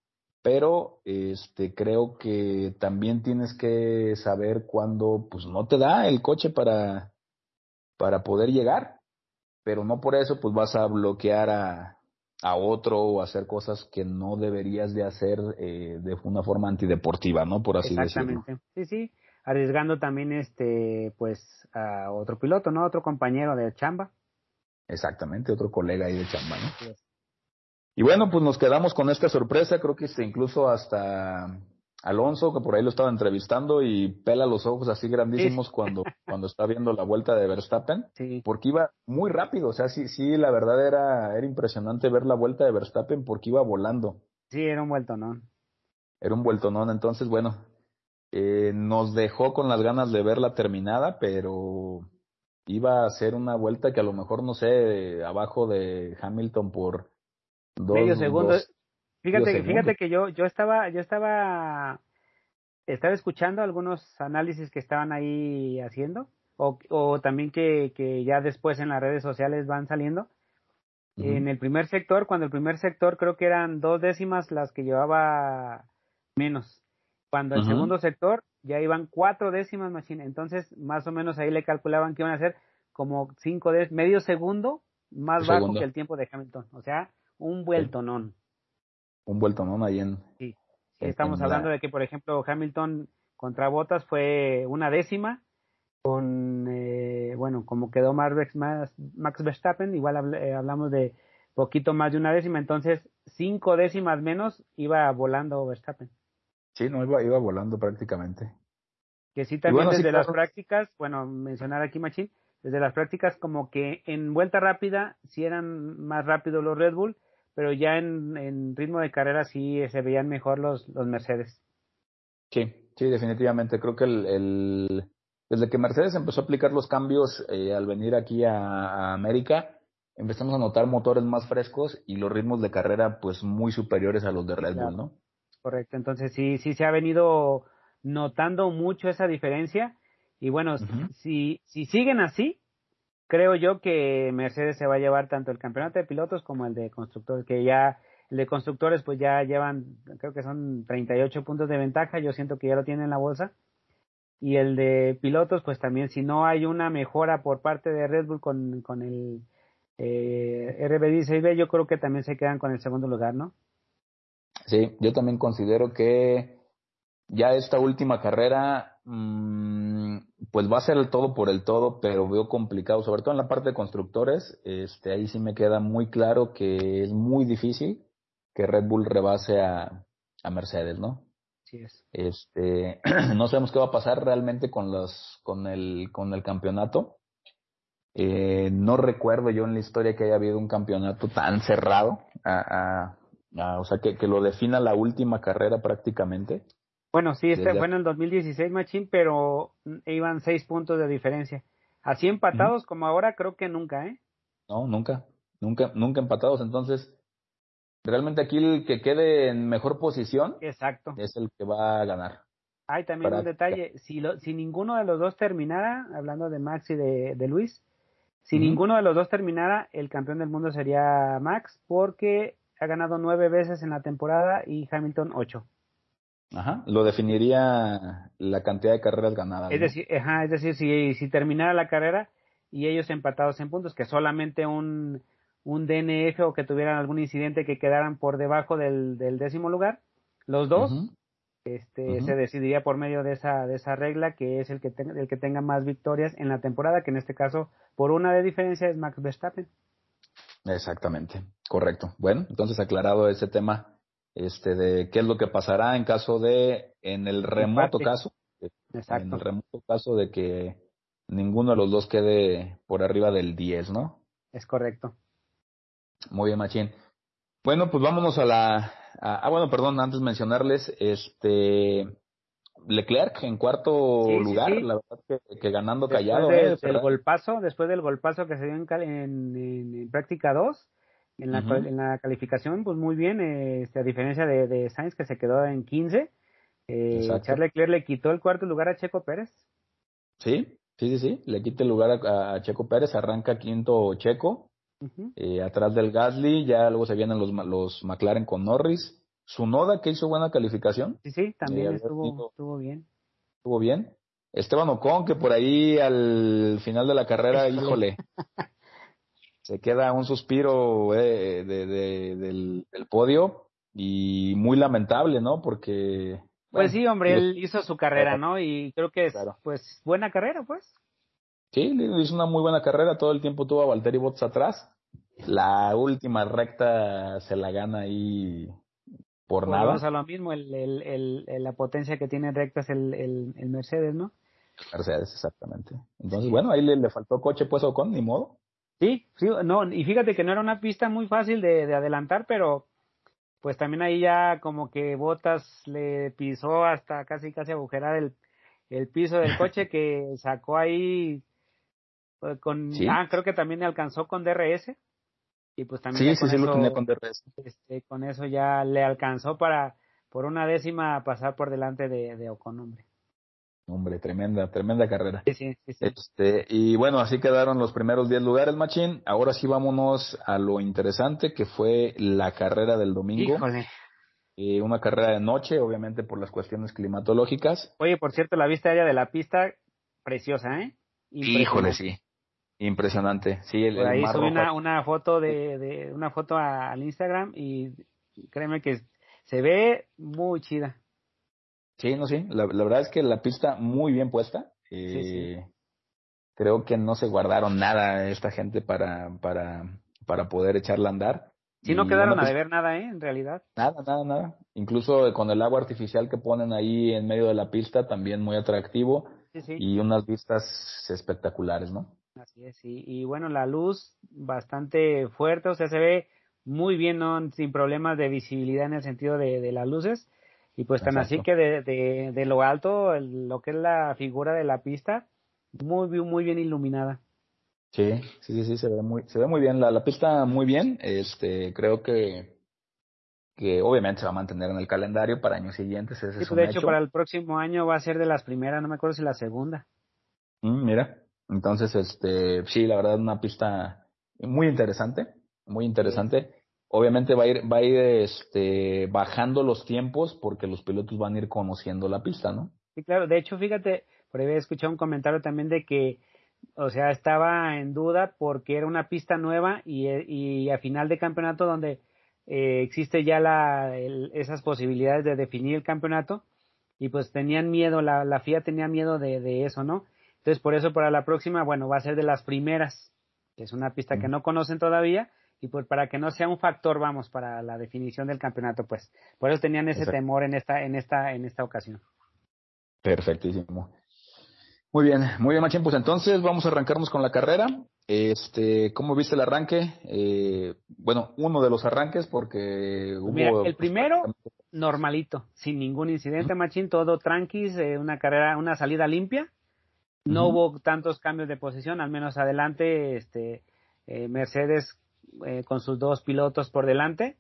pero este creo que también tienes que saber cuándo pues no te da el coche para para poder llegar pero no por eso pues vas a bloquear a, a otro o hacer cosas que no deberías de hacer eh, de una forma antideportiva no por así decirlo exactamente sí sí arriesgando también este pues a otro piloto no otro compañero de chamba. Exactamente otro colega ahí de chamba no y bueno, pues nos quedamos con esta sorpresa, creo que incluso hasta Alonso, que por ahí lo estaba entrevistando y pela los ojos así grandísimos cuando, cuando está viendo la vuelta de Verstappen, porque iba muy rápido, o sea, sí, sí, la verdad era, era impresionante ver la vuelta de Verstappen porque iba volando. Sí, era un vueltonón. Era un vueltonón, entonces bueno, eh, nos dejó con las ganas de verla terminada, pero iba a ser una vuelta que a lo mejor, no sé, abajo de Hamilton por medio segundo. fíjate, fíjate que yo, yo estaba, yo estaba, estaba escuchando algunos análisis que estaban ahí haciendo, o, o también que, que ya después en las redes sociales van saliendo. En el primer sector, cuando el primer sector creo que eran dos décimas las que llevaba menos. Cuando el segundo sector ya iban cuatro décimas machine. Entonces, más o menos ahí le calculaban que iban a ser como cinco décimas, medio segundo más bajo que el tiempo de Hamilton. O sea, un vueltonón. Un vueltonón ahí en. Sí. Estamos hablando de que, por ejemplo, Hamilton contra Bottas fue una décima. Con, eh, bueno, como quedó Max, Max Verstappen, igual eh, hablamos de poquito más de una décima, entonces cinco décimas menos iba volando Verstappen. Sí, no, iba, iba volando prácticamente. Que sí, también desde las prácticas, bueno, mencionar aquí Machín, desde las prácticas como que en vuelta rápida sí eran más rápidos los Red Bull, pero ya en, ritmo de carrera sí se veían mejor los, los Mercedes. Sí, sí, definitivamente. Creo que el, desde que Mercedes empezó a aplicar los cambios eh, al venir aquí a, América, empezamos a notar motores más frescos y los ritmos de carrera pues muy superiores a los de Red Bull, ¿no? Correcto, entonces sí, sí se ha venido notando mucho esa diferencia y bueno, si, si siguen así, creo yo que Mercedes se va a llevar tanto el campeonato de pilotos como el de constructores, que ya el de constructores pues ya llevan, creo que son 38 puntos de ventaja, yo siento que ya lo tienen en la bolsa. Y el de pilotos pues también si no hay una mejora por parte de Red Bull con, con el eh, RB16B, yo creo que también se quedan con el segundo lugar, ¿no? Sí, yo también considero que ya esta última carrera, mmm, pues va a ser el todo por el todo, pero veo complicado, sobre todo en la parte de constructores, este, ahí sí me queda muy claro que es muy difícil que Red Bull rebase a, a Mercedes, ¿no? Sí es. Este, no sabemos qué va a pasar realmente con los, con el, con el campeonato. Eh, no recuerdo yo en la historia que haya habido un campeonato tan cerrado, a, a, o sea, que, que lo defina la última carrera prácticamente. Bueno, sí, este fue en el 2016, Machín, pero iban seis puntos de diferencia. Así empatados como ahora, creo que nunca, ¿eh? No, nunca, nunca, nunca empatados. Entonces, realmente aquí el que quede en mejor posición Exacto. es el que va a ganar. Hay también un detalle, si, lo, si ninguno de los dos terminara, hablando de Max y de, Luis, si ninguno de los dos terminara, el campeón del mundo sería Max, porque ha ganado nueve veces en la temporada y Hamilton ocho. Ajá, lo definiría la cantidad de carreras ganadas. Es decir, ajá, es decir, si, si terminara la carrera y ellos empatados en puntos, que solamente un, un DNF o que tuvieran algún incidente que quedaran por debajo del, del décimo lugar, los dos, este, se decidiría por medio de esa, de esa regla que es el que, el que tenga más victorias en la temporada, que en este caso, por una de diferencia, es Max Verstappen. Exactamente, correcto. Bueno, entonces aclarado ese tema, este de qué es lo que pasará en caso de en el remoto caso en el remoto caso de que ninguno de los dos quede por arriba del 10, ¿no? Es correcto. Muy bien, Machín. Bueno, pues vámonos a la... ah, bueno, perdón, antes mencionarles, este... Leclerc en cuarto Sí, lugar, sí. la verdad que, que ganando Después callado, de- ¿eh? Ferrari. golpazo, después del golpazo que se dio en, en, en- en práctica 2, en la, en la calificación, pues muy bien, este, a diferencia de, de Sainz que se quedó en 15, eh. Charles Leclerc le quitó el cuarto lugar a Checo Pérez. Sí, sí, sí, sí. Le quita el lugar a, a Checo Pérez, arranca quinto Checo, eh, atrás del Gasly, ya luego se vienen los, los McLaren con Norris. Sunoda, que hizo buena calificación, Sí, sí, también había estuvo, bien. estuvo bien. Esteban Ocon, que por ahí al final de la carrera, híjole, se queda un suspiro eh, de, de- del, del podio y muy lamentable, ¿no? Porque... Pues bueno, sí, hombre, los- él hizo su carrera, ¿no? Y creo que es, Claro. pues, buena carrera, pues. Sí, hizo una muy buena carrera, todo el tiempo tuvo a Valtteri Bottas atrás. La última recta se la gana ahí por nada. Volvemos a lo mismo, el, el, el- el- la potencia que tiene en rectas el, Mercedes, ¿no? Mercedes, exactamente. Entonces, bueno, ahí le, le faltó coche pues Ocon, ni modo. Sí, sí, no, y fíjate que no era una pista muy fácil de, de adelantar, pero pues también ahí ya como que Botas le pisó hasta casi casi agujerar el, el piso del coche que sacó ahí eh, con Sí. ah creo que también le alcanzó con DRS y pues también Sí, ya sí, con sí, lo eso, tenía con DRS. este, con eso ya le alcanzó para por una décima pasar por delante de, de Ocon hombre. Hombre, tremenda, tremenda carrera. Sí, sí, sí, sí. Este, y bueno, así quedaron los primeros 10 lugares, Machín. Ahora sí vámonos a lo interesante que fue la carrera del domingo. Híjole. Eh, una carrera de noche, obviamente por las cuestiones climatológicas. Oye, por cierto, la vista aérea de la pista preciosa, ¿eh? Híjole, sí. Impresionante. Sí, el, Por ahí subí una, una foto de, de una foto a- al Instagram y créeme que se ve muy chida. Sí, no, sí. La, la verdad es que la pista muy bien puesta. Eh, Sí, sí. Creo que no se guardaron nada esta gente para, para, para poder echarla a andar. Sí, no quedaron a pista- deber nada, ¿eh? En realidad. Nada, nada, nada. Incluso con el agua artificial que ponen ahí en medio de la pista, también muy atractivo Sí, sí. y unas vistas espectaculares, ¿no? Así es, y, y bueno, la luz bastante fuerte, o sea, se ve muy bien, ¿no? Sin problemas de visibilidad en el sentido de, de las luces. Y pues tan así que de, de, de lo alto, el- lo que es la figura de la pista, muy, bien- muy bien iluminada. Sí, sí, sí, sí, se ve muy, se ve muy bien. La, la pista muy bien. Este, creo que, que obviamente se va a mantener en el calendario para años siguientes. Ese Sí, es pues, de hecho, hecho. para el próximo año va a ser de las primeras, no me acuerdo si la segunda. Mm, mira, entonces, este, sí, la verdad, una pista muy interesante, muy interesante. Obviamente va a ir, va a ir, este, bajando los tiempos porque los pilotos van a ir conociendo la pista, ¿no? Sí, claro. De hecho, fíjate, por ahí había escuchado un comentario también de que, o sea, estaba en duda porque era una pista nueva y, y a final de campeonato donde eh, existe ya la, esas posibilidades de definir el campeonato y pues tenían miedo, la, la FIA tenía miedo de eso, ¿no? Entonces, por eso para la próxima, bueno, va a ser de las primeras. Es una pista que no conocen todavía y pues para que no sea un factor, vamos, para la definición del campeonato, pues. Por eso tenían ese Exacto. temor en esta, en esta, en esta ocasión. Perfectísimo. Muy bien, muy bien, Machín. Pues entonces vamos a arrancarnos con la carrera. Este, ¿cómo viste el arranque? Eh, bueno, uno de los arranques porque hubo. Mira, el pues, primero, normalito, sin ningún incidente, machín, todo tranquis, eh, una carrera, una salida limpia. No hubo tantos cambios de posición, al menos adelante, este, eh, Mercedes eh, con sus dos pilotos por delante,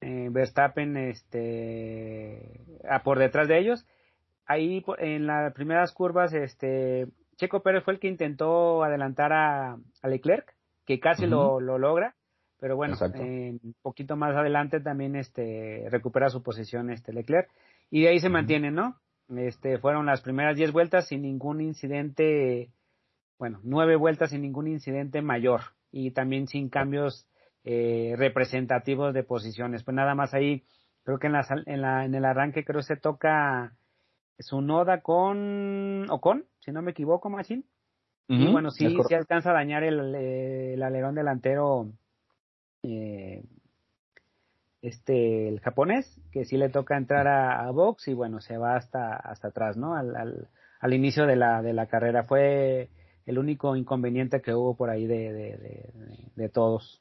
eh, Verstappen, este, a por detrás de ellos. Ahí en las primeras curvas, este, Checo Pérez fue el que intentó adelantar a, a Leclerc, que casi lo, lo logra, pero bueno, un poquito más adelante también este recupera su posición este Leclerc. Y de ahí se mantiene, ¿no? Este fueron las primeras 10 vueltas sin ningún incidente, bueno, nueve vueltas sin ningún incidente mayor y también sin cambios eh, representativos de posiciones. Pues nada más ahí, creo que en, la, en, la, en el arranque creo se toca su noda con Ocon, si no me equivoco, Machín. Y Ujú, bueno, sí, sí alcanza a dañar el, eh, el alerón delantero eh, este el japonés, que sí le toca entrar a, a box y bueno, se va hasta hasta atrás, ¿no? Al, al, al inicio de la de la carrera fue el único inconveniente que hubo por ahí de, de, de, todos.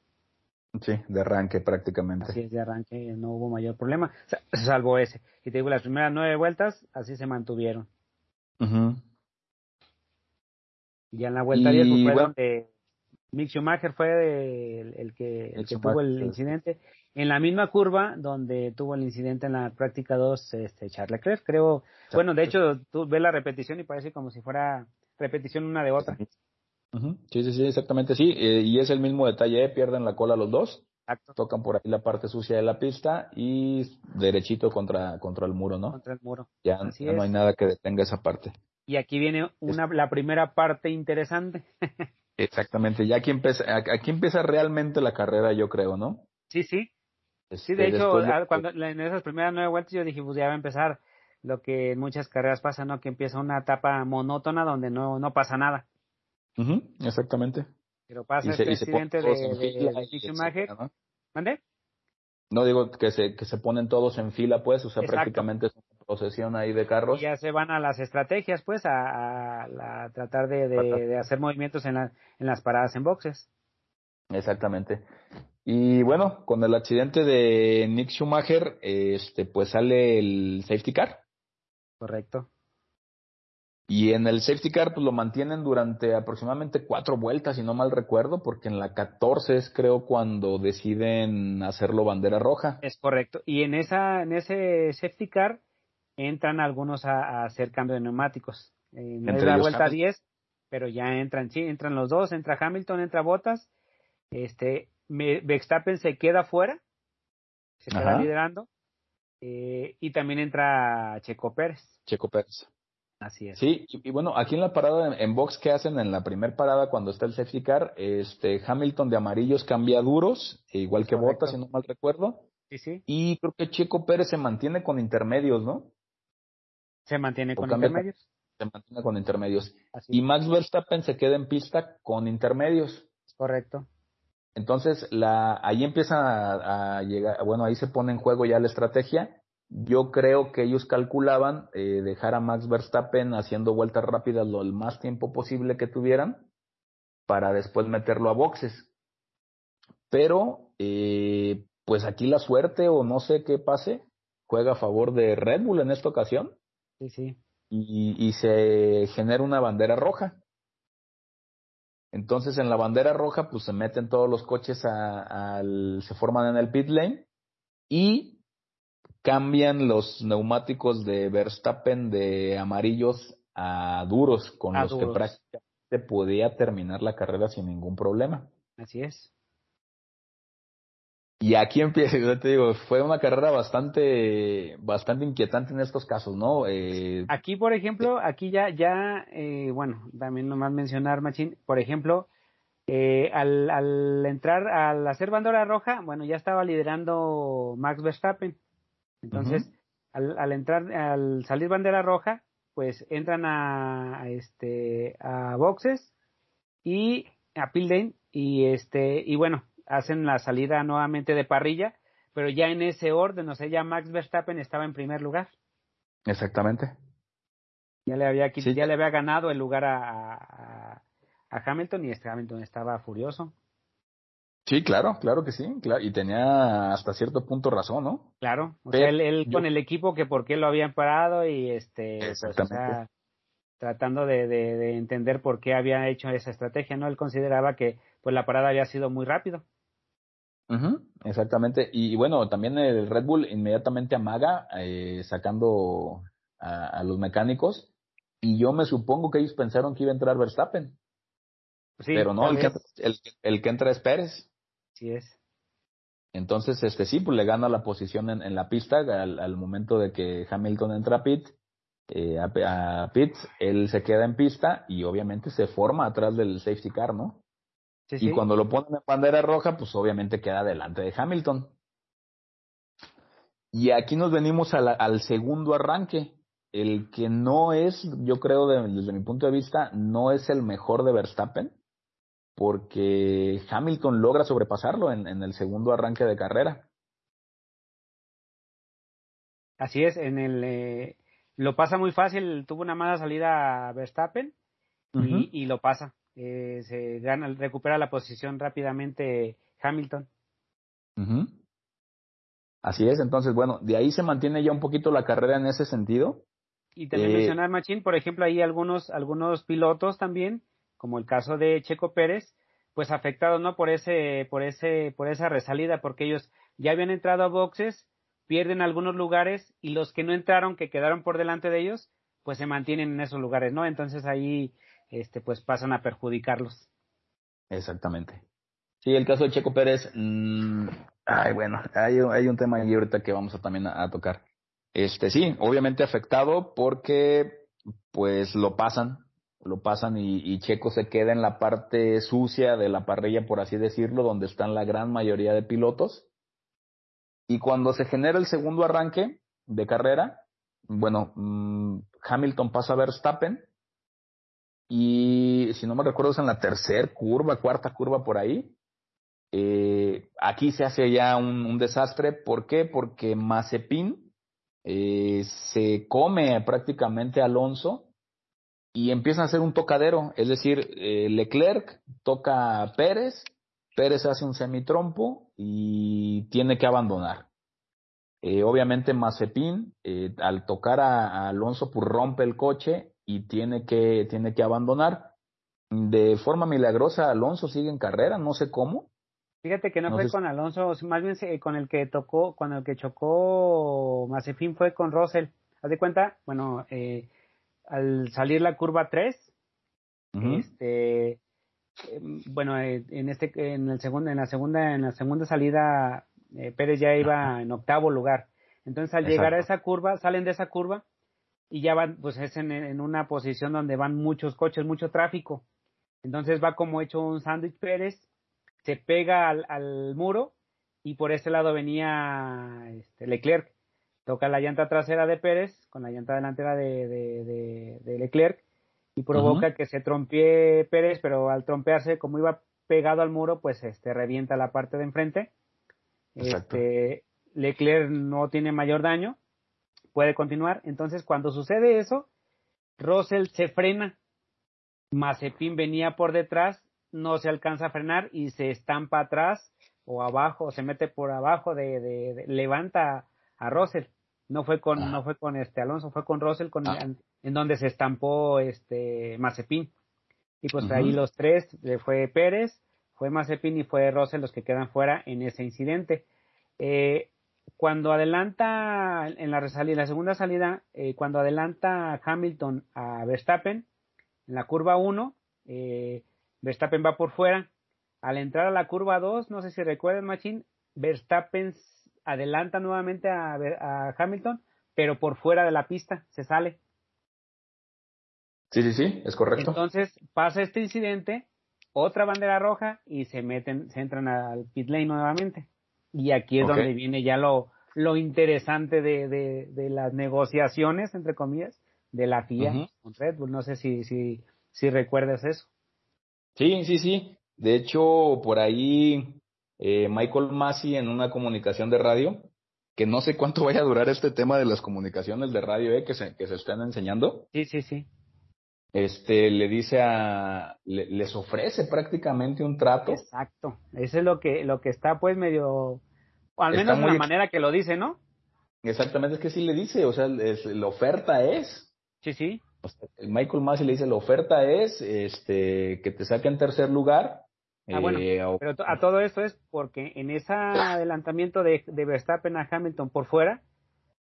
Sí, de arranque prácticamente. Así es, de arranque no hubo mayor problema, salvo ese. Y te digo, las primeras nueve vueltas así se mantuvieron. Y ya en la vuelta 10 pues, fue donde Mick Schumacher fue el, que, el que tuvo el incidente. En la misma curva donde tuvo el incidente en la práctica 2, este, Charles Leclerc, creo. Bueno, de hecho, tú ves la repetición y parece como si fuera repetición una de otra. Sí, sí, sí, exactamente, sí. Eh, y es el mismo detalle, pierden la cola los dos. Tocan por ahí la parte sucia de la pista y derechito contra, contra el muro, ¿no? Contra el muro. Ya, no hay nada que detenga esa parte. Y aquí viene una, la primera parte interesante. Exactamente, ya aquí empieza, aquí empieza realmente la carrera, yo creo, ¿no? Sí, sí. Sí, de este, hecho, cuando en esas primeras nueve vueltas yo dije, pues ya va a empezar lo que en muchas carreras pasa, ¿no? Que empieza una etapa monótona donde no, no pasa nada. exactamente. Pero pasa este accidente de, de, Schumacher. ¿Mande? No digo que se, que se ponen todos en fila, pues, o sea, prácticamente es una procesión ahí de carros. Y ya se van a las estrategias, pues, a, a, tratar de, de, hacer movimientos en, la, en las paradas en boxes. Exactamente. Y bueno, con el accidente de Nick Schumacher, este, pues sale el safety car. Correcto. Y en el safety car, pues lo mantienen durante aproximadamente cuatro vueltas, si no mal recuerdo, porque en la 14 es creo cuando deciden hacerlo bandera roja. Es correcto. Y en esa, en ese safety car entran algunos a, hacer cambio de neumáticos. En la vuelta 10, pero ya entran, sí, entran los dos, entra Hamilton, entra Bottas, este, Verstappen se queda fuera, se queda liderando, eh, y también entra Checo Pérez. Checo Pérez. Así es. Sí, y, bueno, aquí en la parada en, box que hacen en la primera parada cuando está el safety car, este Hamilton de amarillos cambia duros, e igual que Bottas, si no mal recuerdo. Sí, sí. Y creo que Checo Pérez se mantiene con intermedios, ¿no? Se mantiene con intermedios. Se mantiene con intermedios. y Max Verstappen se queda en pista con intermedios. Correcto. Entonces, la, ahí empieza a, llegar, bueno, ahí se pone en juego ya la estrategia. Yo creo que ellos calculaban eh, dejar a Max Verstappen haciendo vueltas rápidas lo el más tiempo posible que tuvieran para después meterlo a boxes. Pero, eh, pues aquí la suerte o no sé qué pase, juega a favor de Red Bull en esta ocasión. Sí, sí. Y, y se genera una bandera roja. Entonces en la bandera roja pues se meten todos los coches al, se forman en el pit lane y cambian los neumáticos de Verstappen de amarillos a duros con los que prácticamente podía terminar la carrera sin ningún problema. Así es. Y aquí empieza, yo te digo, fue una carrera bastante, bastante inquietante en estos casos, ¿no? Eh, aquí, por ejemplo, aquí ya, ya, eh, bueno, también nomás mencionar, Machín, por ejemplo, eh, al, al entrar, al hacer bandera roja, bueno, ya estaba liderando Max Verstappen. Entonces, al, al entrar, al salir bandera roja, pues entran a, a este, a boxes y a pit y este, y bueno, hacen la salida nuevamente de parrilla, pero ya en ese orden, o sea, ya Max Verstappen estaba en primer lugar. Exactamente. Ya le había, ya le había ganado el lugar a, a, Hamilton y este Hamilton estaba furioso. Sí, claro, claro que sí, claro, y tenía hasta cierto punto razón, ¿no? Claro, o sea, él, con el equipo que por qué lo habían parado y este, pues, tratando de, de, de, entender por qué había hecho esa estrategia, ¿no? Él consideraba que pues la parada había sido muy rápido exactamente. Y, bueno, también el Red Bull inmediatamente amaga eh, sacando a, los mecánicos. Y yo me supongo que ellos pensaron que iba a entrar Verstappen. pero no, el que, el, que, entra es Pérez. Sí es. Entonces, este sí, pues le gana la posición en, la pista al, momento de que Hamilton entra a pit, eh, a, a pit, él se queda en pista y obviamente se forma atrás del safety car, ¿no? Y cuando lo ponen en bandera roja, pues obviamente queda delante de Hamilton. Y aquí nos venimos al segundo arranque, el que no es, yo creo desde mi punto de vista, no es el mejor de Verstappen, porque Hamilton logra sobrepasarlo en, el segundo arranque de carrera. Así es, en el eh, lo pasa muy fácil, tuvo una mala salida a Verstappen y, lo pasa. Eh, se gana, recupera la posición rápidamente Hamilton. Así es, entonces, bueno, de ahí se mantiene ya un poquito la carrera en ese sentido. Y también eh, mencionar, Machín, por ejemplo, hay algunos, algunos pilotos también, como el caso de Checo Pérez, pues afectados, ¿no? Por ese, por ese, por esa resalida, porque ellos ya habían entrado a boxes, pierden algunos lugares y los que no entraron, que quedaron por delante de ellos, pues se mantienen en esos lugares, ¿no? Entonces ahí, este, pues pasan a perjudicarlos. Exactamente. Sí, el caso de Checo Pérez, mmm, ay, bueno, hay, un tema ahí ahorita que vamos a también a, tocar. Este, sí, obviamente afectado porque, pues, lo pasan, lo pasan y, Checo se queda en la parte sucia de la parrilla, por así decirlo, donde están la gran mayoría de pilotos. Y cuando se genera el segundo arranque de carrera, bueno, mmm, Hamilton pasa a Verstappen y si no me recuerdo es en la tercera curva, cuarta curva por ahí. Eh, aquí se hace ya un, desastre. ¿Por qué? Porque Mazepin eh, se come prácticamente a Alonso y empieza a hacer un tocadero. Es decir, eh, Leclerc toca a Pérez, Pérez hace un semitrompo y tiene que abandonar. Obviamente Mazepin, al tocar a, Alonso, pues rompe el coche y tiene que, tiene que abandonar. De forma milagrosa, Alonso sigue en carrera, no sé cómo. Fíjate que no, fue con Alonso, más bien con el que tocó, con el que chocó Mazepin fue con Russell. Haz de cuenta, bueno, eh, al salir la curva 3, este, em, bueno, en este, en el segundo, en la segunda, en la segunda salida eh, Pérez ya iba en octavo lugar. Entonces al llegar a esa curva, salen de esa curva y ya van, pues es en, una posición donde van muchos coches, mucho tráfico. Entonces va como hecho un sándwich Pérez, se pega al, muro y por ese lado venía este, Leclerc. Toca la llanta trasera de Pérez con la llanta delantera de, Leclerc y provoca que se trompee Pérez, pero al trompearse, como iba pegado al muro, pues este revienta la parte de enfrente este, Leclerc no tiene mayor daño, puede continuar. Entonces, cuando sucede eso, Russell se frena. Mazepin venía por detrás, no se alcanza a frenar y se estampa atrás o abajo, se mete por abajo de, levanta a Russell. No fue con, ah. no fue con este Alonso, fue con Russell con, ah. en, donde se estampó este Mazepin. Y pues ahí los tres, fue Pérez, fue Mazepin y fue Russell los que quedan fuera en ese incidente. Eh, cuando adelanta en la, en la segunda salida, eh, cuando adelanta Hamilton a Verstappen, en la curva 1, eh, Verstappen va por fuera. Al entrar a la curva 2, no sé si recuerdan, Machine, Verstappen adelanta nuevamente a, a Hamilton, pero por fuera de la pista, se sale. Sí, sí, sí, es correcto. Entonces pasa este incidente, otra bandera roja y se meten, se entran al pit lane nuevamente. Y aquí es donde viene ya lo, lo interesante de, de, las negociaciones, entre comillas, de la FIA con Red Bull. No sé si, si, si recuerdas eso. Sí, sí, sí. De hecho, por ahí eh, Michael Massey en una comunicación de radio, que no sé cuánto vaya a durar este tema de las comunicaciones de radio eh, que, se, que se están enseñando. Sí, sí, sí este le dice a les ofrece prácticamente un trato. Exacto. Eso es lo que lo que está pues medio o al menos de la manera que lo dice no exactamente es que sí le dice o sea la oferta es. Sí sí. Michael Massey le dice la oferta es este que te saque en tercer lugar ah, bueno, eh, pero a todo esto es porque en ese adelantamiento de, de Verstappen a Hamilton por fuera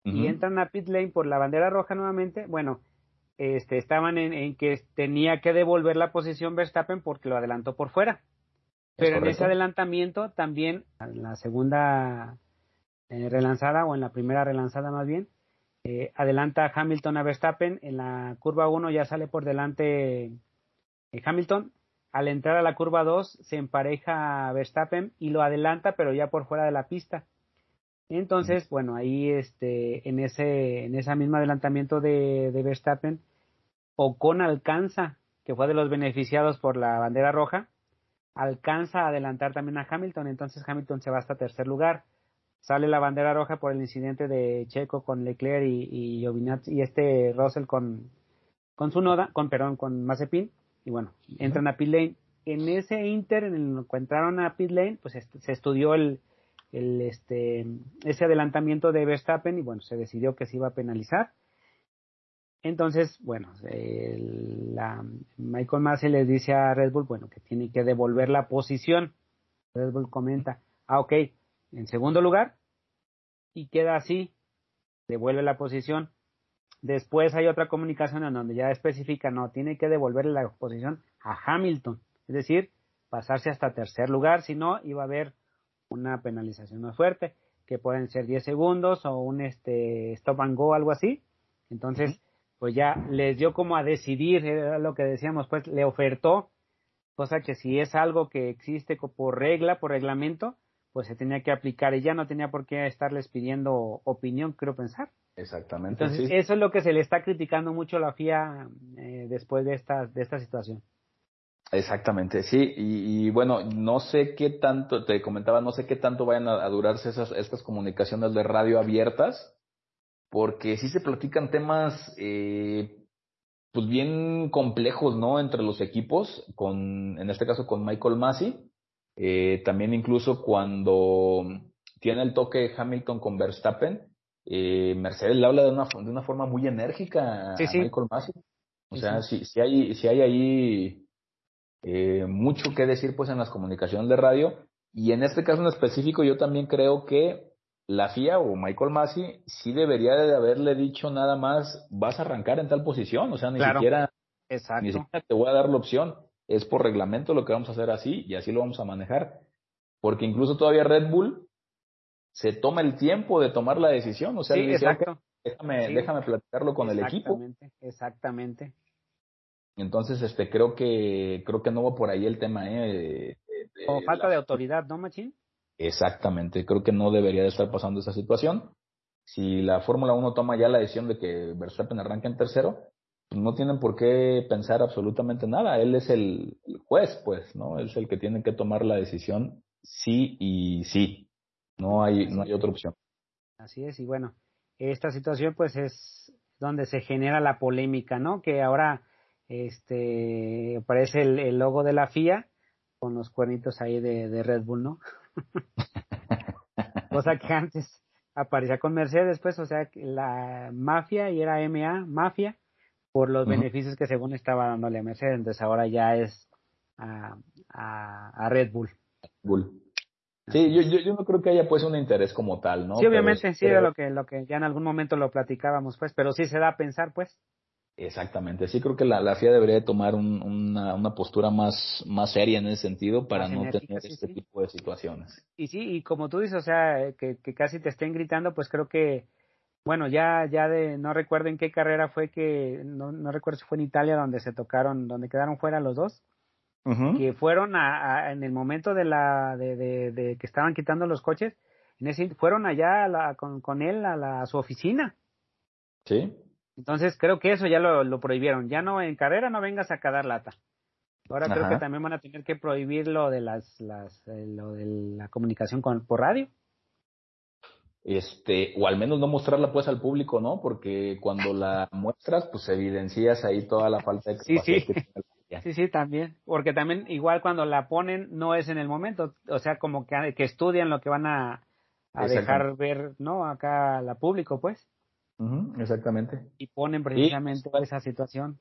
y entran a pit lane por la bandera roja nuevamente bueno este, estaban en, que tenía que devolver la posición Verstappen porque lo adelantó por fuera. Pero en ese adelantamiento también, en la segunda eh, relanzada o en la primera relanzada más bien, eh, adelanta Hamilton a Verstappen. En la curva 1 ya sale por delante eh, Hamilton. Al entrar a la curva 2 se empareja a Verstappen y lo adelanta, pero ya por fuera de la pista. Entonces, bueno, ahí este, en ese, en ese mismo adelantamiento de, de Verstappen, Ocon alcanza, que fue de los beneficiados por la bandera roja, alcanza a adelantar también a Hamilton, entonces Hamilton se va hasta tercer lugar. Sale la bandera roja por el incidente de Checo con Leclerc y, y, y este Russell con, con su noda, con perdón, con Mazepin. y bueno, entran a pit lane. En ese inter, en el que entraron a pit lane, pues se estudió el, el, este, ese adelantamiento de Verstappen y bueno, se decidió que se iba a penalizar. Entonces, bueno, la, Michael Massey le dice a Red Bull, bueno, que tiene que devolver la posición. Red Bull comenta, ah, ok, en segundo lugar, y queda así, devuelve la posición. Después hay otra comunicación en donde ya especifica, no, tiene que devolver la posición a Hamilton, es decir, pasarse hasta tercer lugar, si no, iba a haber una penalización más fuerte, que pueden ser 10 segundos o un este stop and go, algo así. Entonces, pues ya les dio como a decidir, era lo que decíamos, pues le ofertó, cosa que si es algo que existe por regla, por reglamento, pues se tenía que aplicar y ya no tenía por qué estarles pidiendo opinión, creo pensar. Exactamente. Entonces, eso es lo que se le está criticando mucho a la FIA eh, después de esta, de esta situación. Exactamente, sí, y, bueno, no sé qué tanto, te comentaba, no sé qué tanto vayan a, durarse esas, estas comunicaciones de radio abiertas, porque sí se platican temas, eh, pues bien complejos, ¿no? Entre los equipos, con, en este caso con Michael Massey, eh, también incluso cuando tiene el toque Hamilton con Verstappen, eh, Mercedes le habla de una, de una forma muy enérgica a Michael Massey. O sea, si, si, hay, si hay ahí eh, mucho que decir pues en las comunicaciones de radio. Y en este caso en específico yo también creo que la FIA o Michael Massey sí debería de haberle dicho nada más vas a arrancar en tal posición, o sea, ni siquiera ni siquiera te voy a dar la opción, es por reglamento lo que vamos a hacer así y así lo vamos a manejar, porque incluso todavía Red Bull se toma el tiempo de tomar la decisión, o sea, déjame, déjame platicarlo con el equipo. Exactamente. Entonces, este, creo que, creo que no va por ahí el tema, ¿eh? o falta de autoridad, ¿no, Machín? Exactamente, creo que no debería de estar pasando esa situación. Si la Fórmula 1 toma ya la decisión de que Verstappen arranque en tercero, pues no tienen por qué pensar absolutamente nada. Él es el, juez, pues, ¿no? Él es el que tiene que tomar la decisión sí y sí. No hay, no hay otra opción. Así es, y bueno, esta situación pues es donde se genera la polémica, ¿no? Que ahora este aparece el, logo de la FIA con los cuernitos ahí de, Red Bull, ¿no? Cosa que antes aparecía con Mercedes, pues, o sea, la mafia y era MA, mafia, por los beneficios que según estaba dándole a Mercedes, entonces ahora ya es a, a, Red Bull. Bull. Sí, yo, yo, yo, no creo que haya pues un interés como tal, ¿no? Sí, obviamente, sí, era lo que, lo que ya en algún momento lo platicábamos, pues, pero sí se da a pensar, pues. Exactamente, sí creo que la, la FIA debería tomar una, una, postura más, más seria en ese sentido para no tener este tipo de situaciones. Y sí, y como tú dices, o sea, que, que, casi te estén gritando, pues creo que, bueno, ya, ya de, no recuerdo en qué carrera fue que, no, no recuerdo si fue en Italia donde se tocaron, donde quedaron fuera los dos, que fueron a, en el momento de la, de, de, de, que estaban quitando los coches, en ese, fueron allá la, con, con él a, la, a su oficina. Sí. Entonces creo que eso ya lo, lo prohibieron. Ya no en carrera no vengas a dar lata. Ahora creo que también van a tener que prohibir lo de las, las eh, lo de la comunicación con por radio. Este, o al menos no mostrarla pues al público, ¿no? Porque cuando la muestras, pues evidencias ahí toda la falta de sí, sí. sí, sí, también. Porque también igual cuando la ponen no es en el momento, o sea, como que, que estudian lo que van a, a dejar ver, ¿no? Acá la público, pues exactamente. Y ponen precisamente esa situación.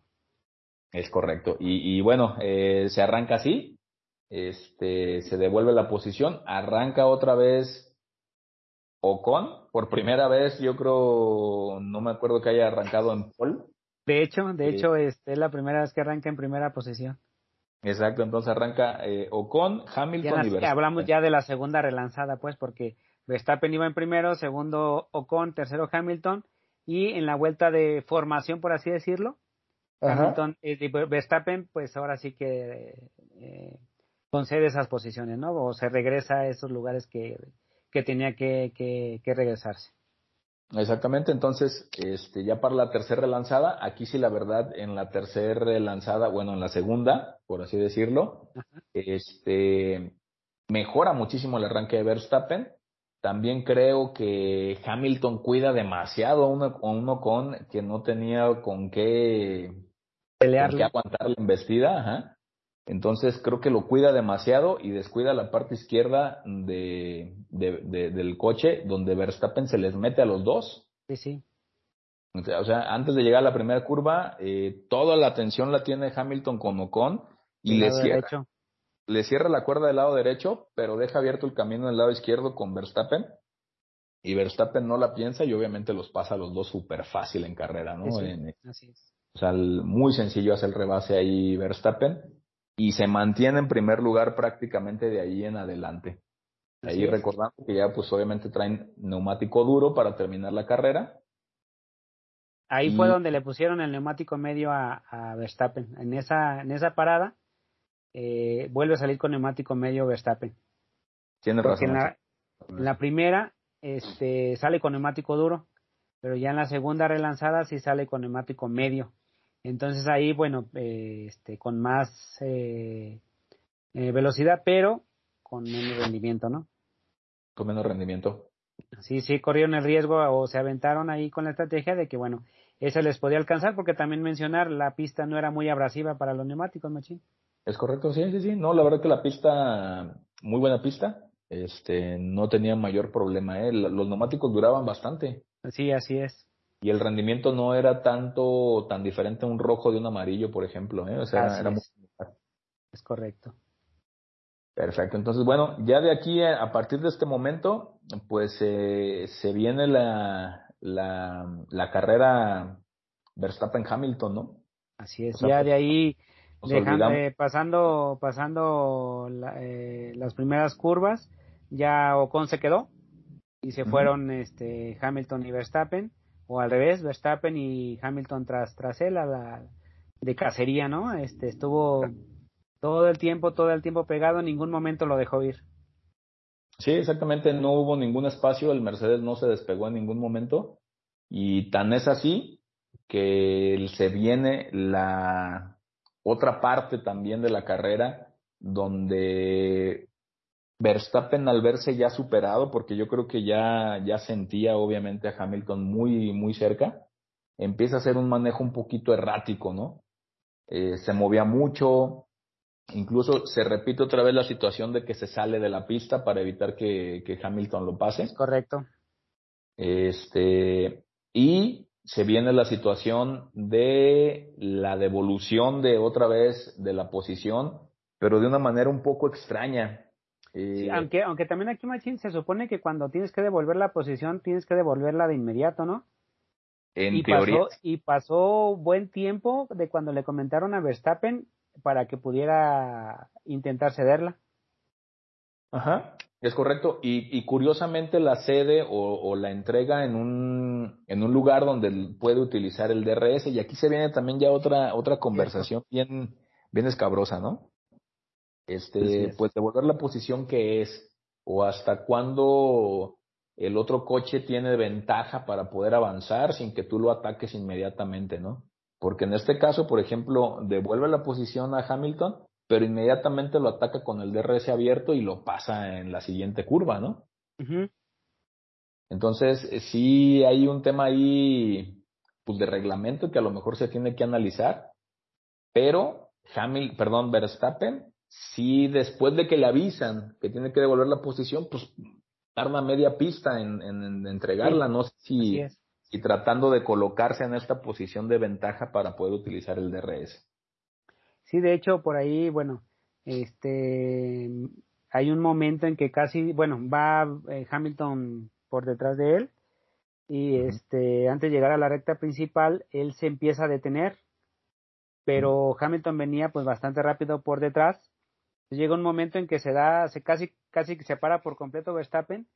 Es correcto. Y, y bueno, eh, se arranca así, este, se devuelve la posición, arranca otra vez Ocon, por primera vez yo creo, no me acuerdo que haya arrancado en pole. De hecho, de hecho, este, es la primera vez que arranca en primera posición. Exacto, entonces arranca eh, Ocon, Hamilton y Verstappen. Hablamos ya de la segunda relanzada, pues, porque Verstappen iba en primero, segundo Ocon, tercero Hamilton, y en la vuelta de formación, por así decirlo, Hamilton, eh, Verstappen, pues ahora sí que eh, concede esas posiciones, ¿no? O se regresa a esos lugares que, que tenía que, que, que, regresarse. Exactamente, entonces, este, ya para la tercera relanzada, aquí sí la verdad, en la tercera relanzada, bueno, en la segunda, por así decirlo, este, mejora muchísimo el arranque de Verstappen, también creo que Hamilton cuida demasiado a uno, uno con que no tenía con qué Pelearle. que aguantar la embestida, ajá. Entonces creo que lo cuida demasiado y descuida la parte izquierda de, del coche donde Verstappen se les mete a los dos. Sí, sí. O sea, antes de llegar a la primera curva, eh, toda la atención la tiene Hamilton con Ocon y le cierra, le cierra la cuerda del lado derecho, pero deja abierto el camino del lado izquierdo con Verstappen. Y Verstappen no la piensa y obviamente los pasa a los dos súper fácil en carrera, ¿no? así es. O sea, muy sencillo hacer el rebase ahí Verstappen y se mantiene en primer lugar prácticamente de ahí en adelante. Ahí recordando que ya pues obviamente traen neumático duro para terminar la carrera Ahí fue donde le pusieron el neumático medio a, Verstappen. En esa, en esa parada eh, vuelve a salir con neumático medio Verstappen. Tiene razón. En la, primera este, sale con neumático duro, pero ya en la segunda relanzada sí sale con neumático medio. Entonces ahí, bueno, eh, este, con más eh, velocidad, pero con menos rendimiento, ¿no? Con menos rendimiento. Sí, sí, corrieron el riesgo o se aventaron ahí con la estrategia de que, bueno, ese les podía alcanzar porque también mencionar la pista no era muy abrasiva para los neumáticos, Machín. Es correcto, sí, sí, sí. No, la verdad que la pista, muy buena pista, este, no tenía mayor problema. ¿eh? Los neumáticos duraban bastante. Sí, así es. Y el rendimiento no era tanto, tan diferente a un rojo de un amarillo, por ejemplo. ¿eh? O sea, era, es. es correcto. Perfecto. Entonces, bueno, ya de aquí, a partir de este momento, pues eh, se viene la, la, la carrera Verstappen-Hamilton, ¿no? Así es, ya de ahí eh, pasando pasando eh, las primeras curvas, ya Ocon se quedó y se fueron este Hamilton y Verstappen, o al revés, Verstappen y Hamilton tras tras él a la de cacería, ¿no? Este estuvo todo el tiempo, todo el tiempo pegado, en ningún momento lo dejó ir. Sí, exactamente, no hubo ningún espacio, el Mercedes no se despegó en ningún momento y tan es así que se viene la otra parte también de la carrera donde Verstappen al verse ya superado, porque yo creo que ya, ya sentía obviamente a Hamilton muy, muy cerca, empieza a hacer un manejo un poquito errático, ¿no? Eh, se movía mucho, Incluso se repite otra vez la situación de que se sale de la pista para evitar que, Hamilton lo pase. Correcto. Este, y se viene la situación de la devolución de otra vez de la posición, pero de una manera un poco extraña. Eh, aunque, aunque también aquí, Machín, se supone que cuando tienes que devolver la posición, tienes que devolverla de inmediato, ¿no? En y teoría. Pasó, y pasó buen tiempo de cuando le comentaron a Verstappen para que pudiera intentar cederla. Ajá, es correcto. Y, y curiosamente la sede o, la entrega en un, en un lugar donde puede utilizar el DRS. Y aquí se viene también ya otra, otra conversación bien, bien escabrosa, ¿no? Este, pues devolver la posición que es o hasta cuándo el otro coche tiene ventaja para poder avanzar sin que tú lo ataques inmediatamente, ¿no? Porque en este caso, por ejemplo, devuelve la posición a Hamilton, pero inmediatamente lo ataca con el DRS abierto y lo pasa en la siguiente curva, ¿no? Entonces, eh, sí hay un tema ahí pues, de reglamento que a lo mejor se tiene que analizar, pero Hamilton, perdón, Verstappen, sí después de que le avisan que tiene que devolver la posición, pues arma media pista en, en, entregarla, no sé si y tratando de colocarse en esta posición de ventaja para poder utilizar el DRS. Sí, de hecho, por ahí, bueno, este, hay un momento en que casi, bueno, va eh, Hamilton por detrás de él y este, antes de llegar a la recta principal, él se empieza a detener, pero Hamilton venía pues bastante rápido por detrás. Llega un momento en que se da, se casi, casi se para por completo Verstappen.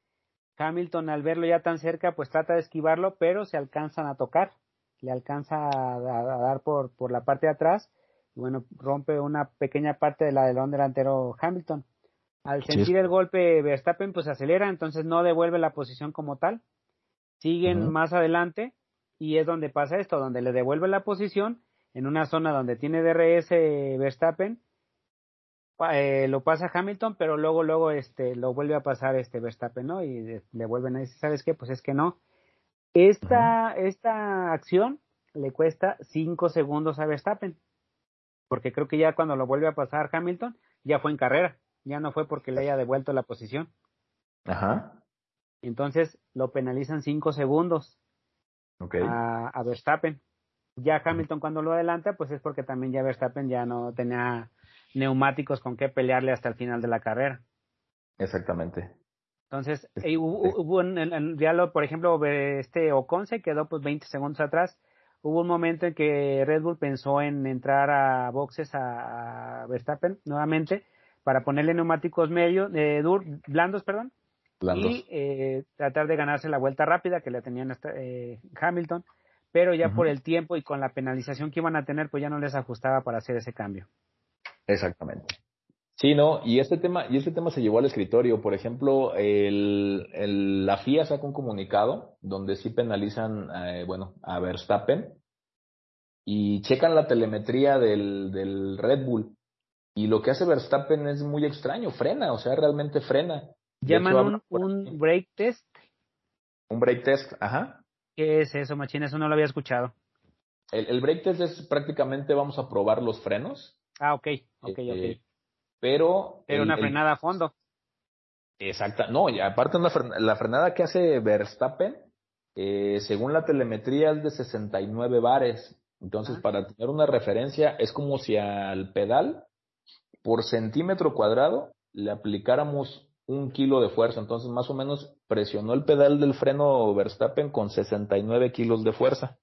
Hamilton al verlo ya tan cerca pues trata de esquivarlo, pero se alcanzan a tocar, le alcanza a, dar por, por la parte de atrás bueno, rompe una pequeña parte de la del delantero Hamilton. Al sentir el golpe Verstappen pues acelera, entonces no devuelve la posición como tal. Siguen más adelante y es donde pasa esto, donde le devuelve la posición en una zona donde tiene DRS Verstappen eh, lo pasa Hamilton, pero luego, luego, este, lo vuelve a pasar este Verstappen, ¿no? Y le vuelven a decir, ¿sabes qué? Pues es que no. Esta, esta acción le cuesta cinco segundos a Verstappen. Porque creo que ya cuando lo vuelve a pasar Hamilton, ya fue en carrera, ya no fue porque le haya devuelto la posición. Ajá. Entonces lo penalizan cinco segundos a, a, Verstappen. Ya Hamilton cuando lo adelanta, pues es porque también ya Verstappen ya no tenía neumáticos con qué pelearle hasta el final de la carrera. Exactamente. Entonces, hubo, en, ya lo, por ejemplo, este Ocon se quedó pues 20 segundos atrás. Hubo un momento en que Red Bull pensó en entrar a boxes a, Verstappen nuevamente para ponerle neumáticos medios, eh, blandos, perdón, y eh, tratar de ganarse la vuelta rápida que le tenían hasta, eh, Hamilton, pero ya por el tiempo y con la penalización que iban a tener, pues ya no les ajustaba para hacer ese cambio. Exactamente. Sí, no, y este tema, y este tema se llevó al escritorio. Por ejemplo, el, el, la FIA saca un comunicado donde sí penalizan, eh, bueno, a Verstappen y checan la telemetría del, del Red Bull. Y lo que hace Verstappen es muy extraño, frena, o sea, realmente frena. Llaman un, un brake test. Un brake test, ajá. ¿Qué es eso, Machín? Eso no lo había escuchado. El, el brake test es prácticamente vamos a probar los frenos. Ah, ok, ok, ok eh, pero... Pero una frenada a fondo. Exacta, no, y aparte una la frenada que hace Verstappen, eh, según la telemetría es de 69 bares. Entonces, para tener una referencia, es como si al pedal, por centímetro cuadrado, le aplicáramos un kilo de fuerza. Entonces, más o menos, presionó el pedal del freno Verstappen con 69 kilos de fuerza.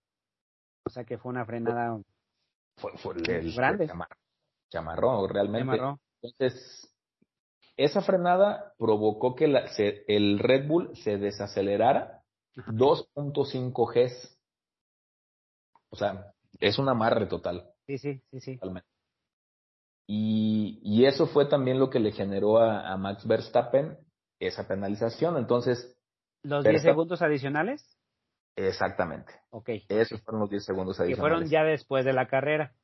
O sea que fue una frenada fue, grande. Chamarrón, realmente. Entonces, esa frenada provocó que la, el Red Bull se desacelerara 2.5 Gs. O sea, es un amarre total. Sí, sí, sí, sí. Y, y eso fue también lo que le generó a, Max Verstappen esa penalización. Entonces. ¿Los 10 segundos adicionales? Exactamente. Ok. Esos fueron los 10 segundos adicionales. Que fueron ya después de la carrera.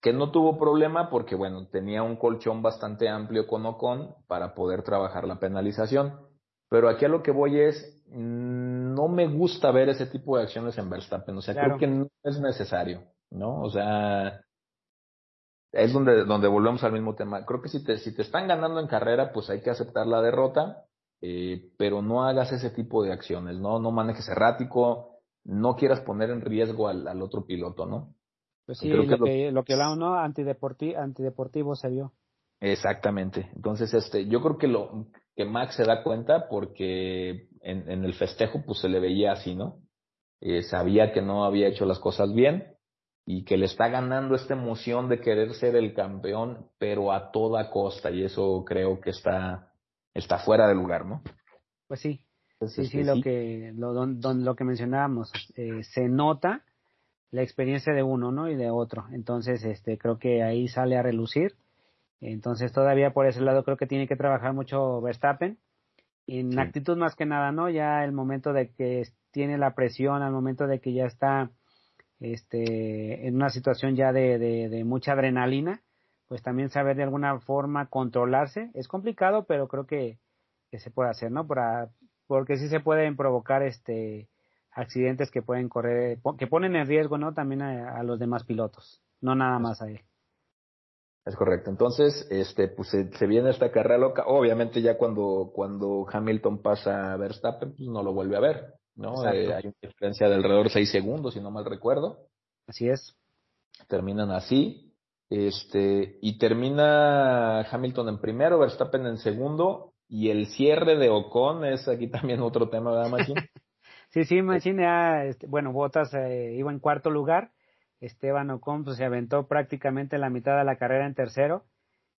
Que no tuvo problema porque, bueno, tenía un colchón bastante amplio con Ocon para poder trabajar la penalización. Pero aquí a lo que voy es, no me gusta ver ese tipo de acciones en Verstappen. O sea, creo que no es necesario, ¿no? O sea, es donde, donde volvemos al mismo tema. Creo que si te, si te están ganando en carrera, pues hay que aceptar la derrota, eh, pero no hagas ese tipo de acciones, ¿no? No manejes errático, no quieras poner en riesgo al, al otro piloto, ¿no? Pues sí, lo, que, lo que hablamos, ¿no? Antideportivo, antideportivo se vio. Exactamente. Entonces, este, yo creo que lo que Max se da cuenta porque en, en el festejo pues se le veía así, ¿no? Eh, sabía que no había hecho las cosas bien y que le está ganando esta emoción de querer ser el campeón, pero a toda costa y eso creo que está está fuera de lugar, ¿no? Pues sí. sí, sí, lo que lo, lo que mencionábamos eh, se nota la experiencia de uno, ¿no? Y de otro. Entonces, este, creo que ahí sale a relucir. Entonces, todavía por ese lado creo que tiene que trabajar mucho Verstappen. En actitud más que nada, ¿no? Ya el momento de que tiene la presión, al momento de que ya está este, en una situación ya de, de, de mucha adrenalina, pues también saber de alguna forma controlarse. Es complicado, pero creo que, que se puede hacer, ¿no? Para, porque sí se pueden provocar este accidentes que pueden correr, que ponen en riesgo, ¿no? También a, los demás pilotos, no nada más a él. Es correcto. Entonces, este, pues se, viene esta carrera loca. Obviamente ya cuando, cuando Hamilton pasa a Verstappen, pues no lo vuelve a ver, ¿no? Eh, hay una diferencia de alrededor de seis segundos, si no mal recuerdo. Así es. Terminan así. Este, y termina Hamilton en primero, Verstappen en segundo, y el cierre de Ocon es aquí también otro tema, ¿verdad, Machín? Sí, sí, Machine ya, este, bueno, Botas eh, iba en cuarto lugar, Esteban Ocon pues, se aventó prácticamente la mitad de la carrera en tercero,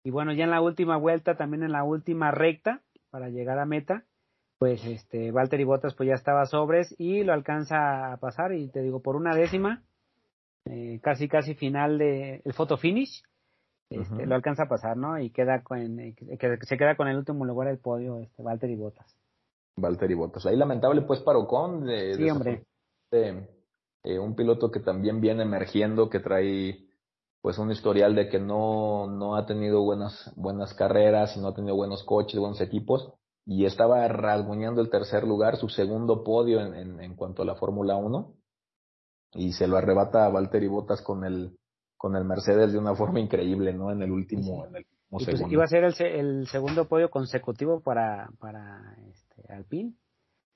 y bueno, ya en la última vuelta, también en la última recta, para llegar a meta, pues este, Valtteri Bottas pues ya estaba sobres y lo alcanza a pasar, y te digo, por una décima, eh, casi casi final de el photo finish, este, lo alcanza a pasar, ¿no? Y queda con, eh, que, se queda con el último lugar del podio, este, Valtteri Bottas. Valtteri Bottas. Ahí lamentable pues para Ocon de, sí, hombre. Eh, un piloto que también viene emergiendo, que trae pues un historial de que no, no ha tenido buenas, buenas carreras y no ha tenido buenos coches, buenos equipos, y estaba rasguñando el tercer lugar, su segundo podio en, en, cuanto a la Fórmula 1, y se lo arrebata a Valtteri Bottas con el, con el Mercedes de una forma increíble, ¿no? En el último, en el último pues, segundo. iba a ser el, el, segundo podio consecutivo para, para este, Alpine,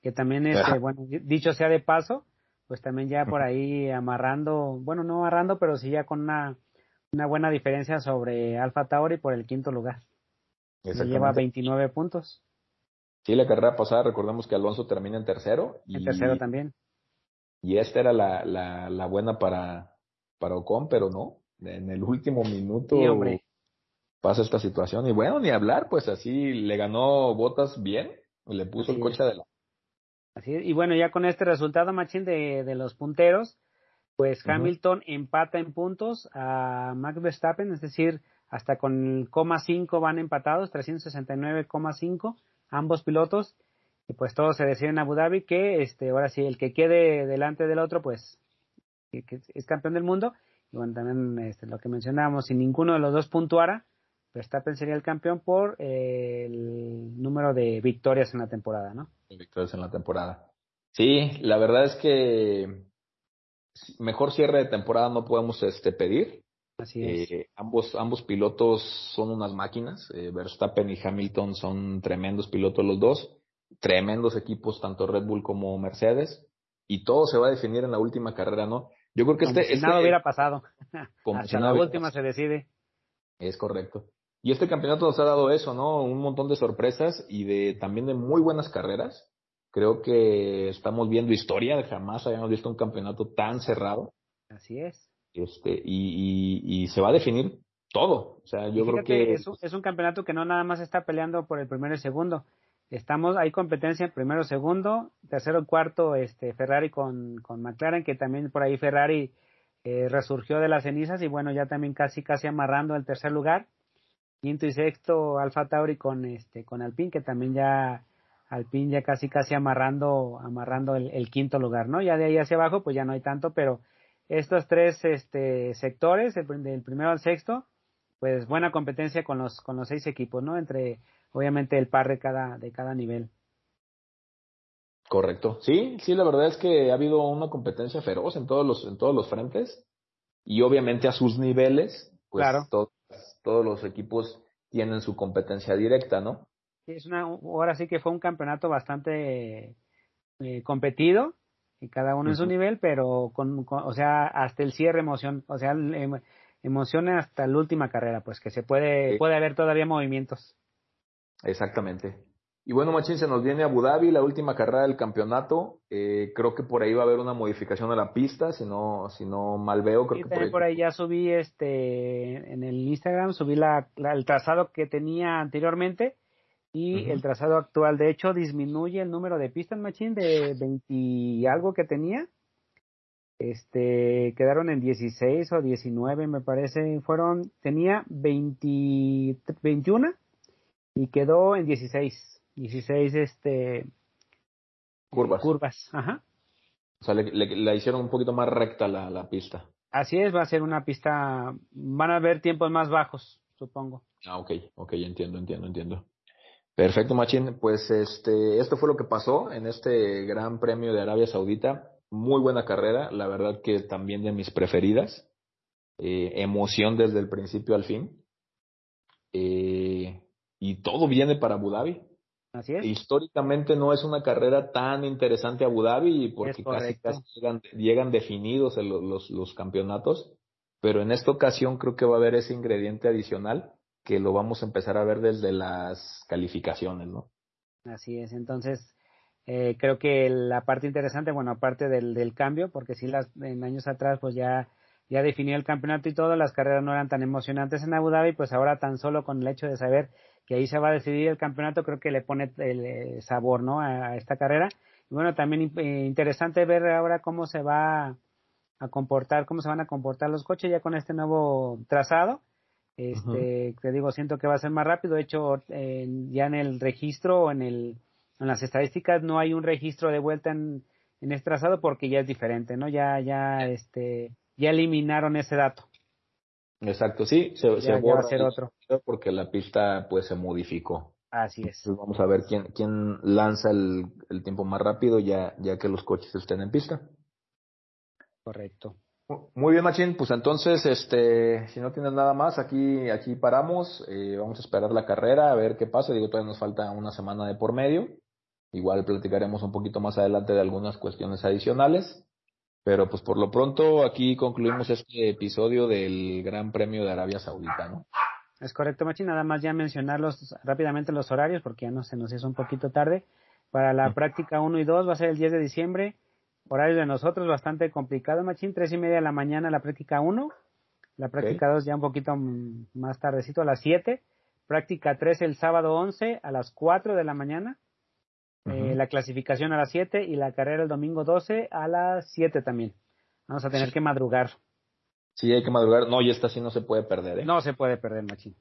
que también es, este, bueno, dicho sea de paso, pues también ya por ahí amarrando, bueno, no amarrando, pero sí ya con una, una buena diferencia sobre Alfa Tauri por el quinto lugar. Lleva 29 puntos. Sí, la carrera pasada recordemos que Alonso termina en tercero. Y, en tercero también. Y esta era la, la, la buena para, para Ocon, pero no. En el último minuto pasa esta situación. Y bueno, ni hablar, pues así le ganó Botas bien, le puso el coche adelante. Así es. Y bueno, ya con este resultado, Machín, de, de los punteros, pues Hamilton empata en puntos a Max Verstappen, es decir, hasta con el coma 5 van empatados, 369,5 ambos pilotos y pues todo se decide en Abu Dhabi que este ahora sí el que quede delante del otro pues que, es campeón del mundo y bueno también este, lo que mencionábamos si ninguno de los dos puntuara Verstappen sería el campeón por eh, el número de victorias en la temporada no victorias en la temporada sí la verdad es que mejor cierre de temporada no podemos este pedir Así es. Eh, ambos, ambos pilotos son unas máquinas. Eh, Verstappen y Hamilton son tremendos pilotos los dos. Tremendos equipos, tanto Red Bull como Mercedes. Y todo se va a definir en la última carrera, ¿no? Yo creo que este, si nada este hubiera pasado. Como Hasta la última se decide. Es correcto. Y este campeonato nos ha dado eso, ¿no? Un montón de sorpresas y de también de muy buenas carreras. Creo que estamos viendo historia, jamás habíamos visto un campeonato tan cerrado. Así es este, y, y, se va a definir todo. O sea, yo creo que... Es un, es un campeonato que no nada más está peleando por el primero y segundo. Estamos, hay competencia en primero, segundo, tercero y cuarto, este, Ferrari con, con McLaren, que también por ahí Ferrari eh, resurgió de las cenizas y bueno, ya también casi, casi amarrando el tercer lugar. Quinto y sexto, Alfa Tauri con, este, con Alpine, que también ya, Alpine ya casi, casi amarrando, amarrando el, el quinto lugar, ¿no? Ya de ahí hacia abajo, pues ya no hay tanto, pero estos tres este, sectores, del primero al sexto, pues buena competencia con los, con los seis equipos, ¿no? Entre, obviamente, el par de cada, de cada nivel. Correcto. Sí, sí, la verdad es que ha habido una competencia feroz en todos los, en todos los frentes. Y obviamente a sus niveles, pues todos, todos los equipos tienen su competencia directa, ¿no? Es una, ahora sí que fue un campeonato bastante eh, competido y cada uno en su nivel, pero con, o sea, hasta el cierre emoción, o sea, em, emoción hasta la última carrera, pues que se puede, puede haber todavía movimientos. Exactamente. Y bueno, Machín, se nos viene Abu Dhabi, la última carrera del campeonato. Eh, creo que por ahí va a haber una modificación a la pista, si no, si no mal veo. Creo que por ahí... ya subí este, en el Instagram, subí la, el trazado que tenía anteriormente y el trazado actual. De hecho, disminuye el número de pistas machine de 20 y algo que tenía. Este, quedaron en 16 o 19, me parece. Fueron, tenía 20, 21 y quedó en 16. 16, este. Curvas. Curvas, ajá. O sea, le, la hicieron un poquito más recta la, la pista. Así es, va a ser una pista. Van a haber tiempos más bajos, supongo. Ah, ok, ok, entiendo, entiendo, entiendo. Perfecto, Machín. Pues este, esto fue lo que pasó en este Gran Premio de Arabia Saudita. Muy buena carrera, la verdad que también de mis preferidas. Eh, emoción desde el principio al fin. Eh, y todo viene para Abu Dhabi. Así es. Históricamente no es una carrera tan interesante Abu Dhabi porque casi, casi llegan, definidos los, los, los campeonatos, pero en esta ocasión creo que va a haber ese ingrediente adicional que lo vamos a empezar a ver desde las calificaciones, ¿no? Así es, entonces eh, creo que la parte interesante, bueno, aparte del, del cambio, porque sí las, en años atrás pues ya, ya definió el campeonato y todo, las carreras no eran tan emocionantes en Abu Dhabi, pues ahora tan solo con el hecho de saber que ahí se va a decidir el campeonato, creo que le pone el, eh, sabor, ¿no? A, esta carrera. Y bueno, también eh, interesante ver ahora cómo se va a comportar, cómo se van a comportar los coches ya con este nuevo trazado este, te digo, siento que va a ser más rápido. De hecho, ya en el registro o en, el, en las estadísticas no hay un registro de vuelta en, en este trazado porque ya es diferente, ¿no? Ya, ya, este, ya eliminaron ese dato. Exacto, sí, se, va a ser otro. Porque la pista, pues, se modificó. Así es. vamos a ver quién, quién lanza el, el tiempo más rápido ya, ya que los coches estén en pista. Correcto. Muy bien, Machín. Pues entonces, este, si no tienes nada más, aquí, aquí paramos. Eh, vamos a esperar la carrera, a ver qué pasa. Digo, todavía nos falta una semana de por medio. Igual platicaremos un poquito más adelante de algunas cuestiones adicionales. Pero pues por lo pronto aquí concluimos este episodio del Gran Premio de Arabia Saudita, ¿no? Es correcto, Machín. Nada más ya mencionarlos rápidamente los horarios porque ya no se nos hizo un poquito tarde. Para la práctica 1 y 2 va a ser el 10 de diciembre Horario de nosotros bastante complicado, Machín. Tres y media de la mañana la práctica 1. La práctica 2 ya un poquito más tardecito a las 7. Práctica 3 el sábado 11 a las 4 de la mañana. Eh, la clasificación a las 7 y la carrera el domingo 12 a las 7 también. Vamos a tener que madrugar. Sí, hay que madrugar. No, y esta sí no se puede perder, ¿eh? No se puede perder, Machín.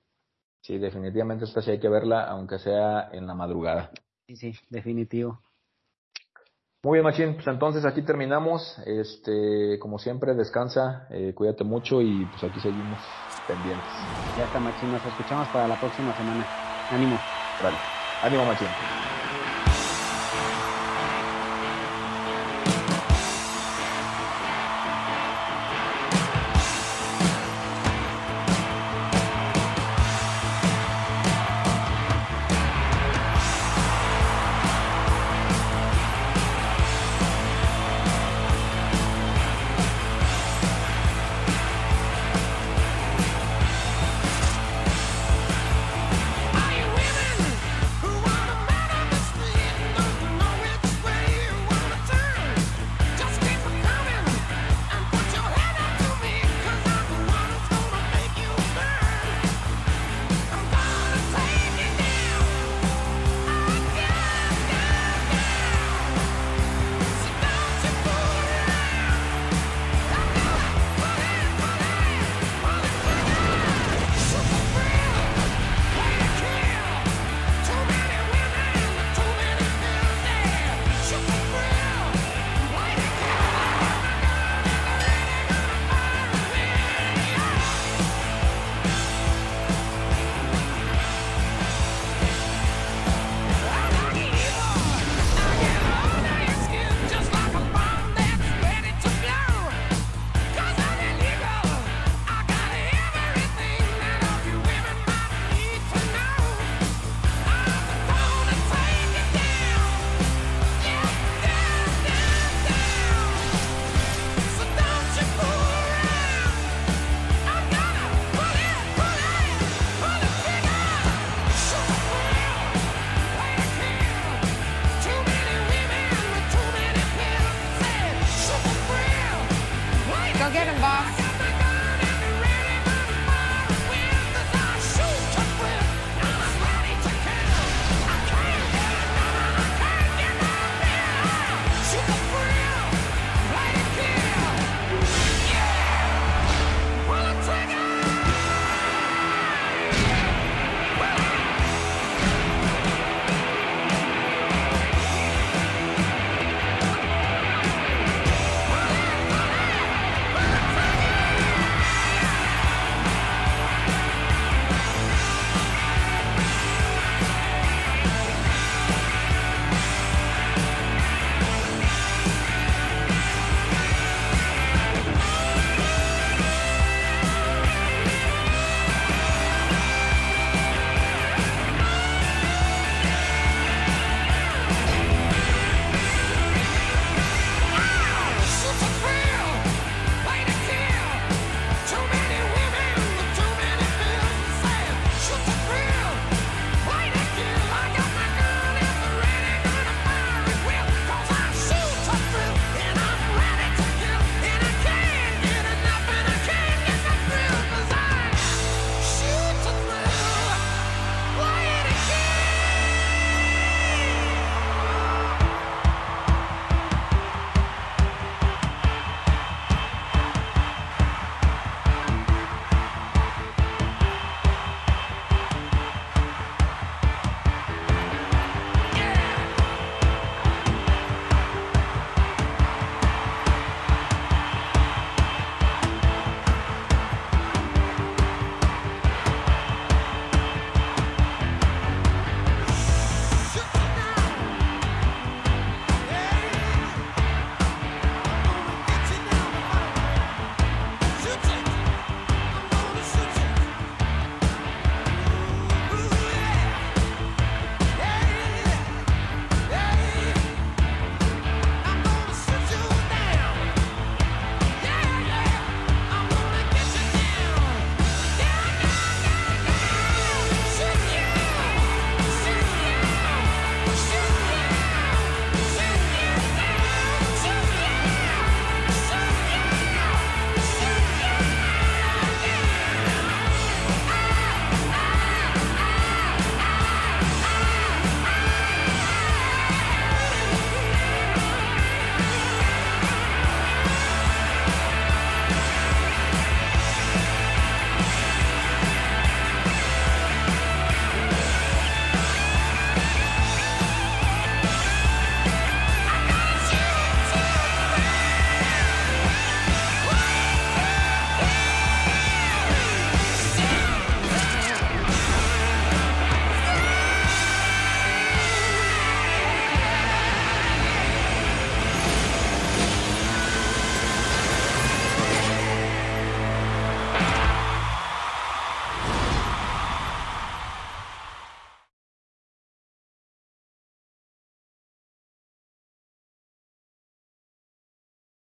Sí, definitivamente esta sí hay que verla, aunque sea en la madrugada. Sí, sí, definitivo. Muy bien, Machín. Pues entonces aquí terminamos. Este, como siempre, descansa, eh, cuídate mucho y pues aquí seguimos pendientes. Ya está, Machín. Nos escuchamos para la próxima semana. Ánimo. Vale. Ánimo, Machín.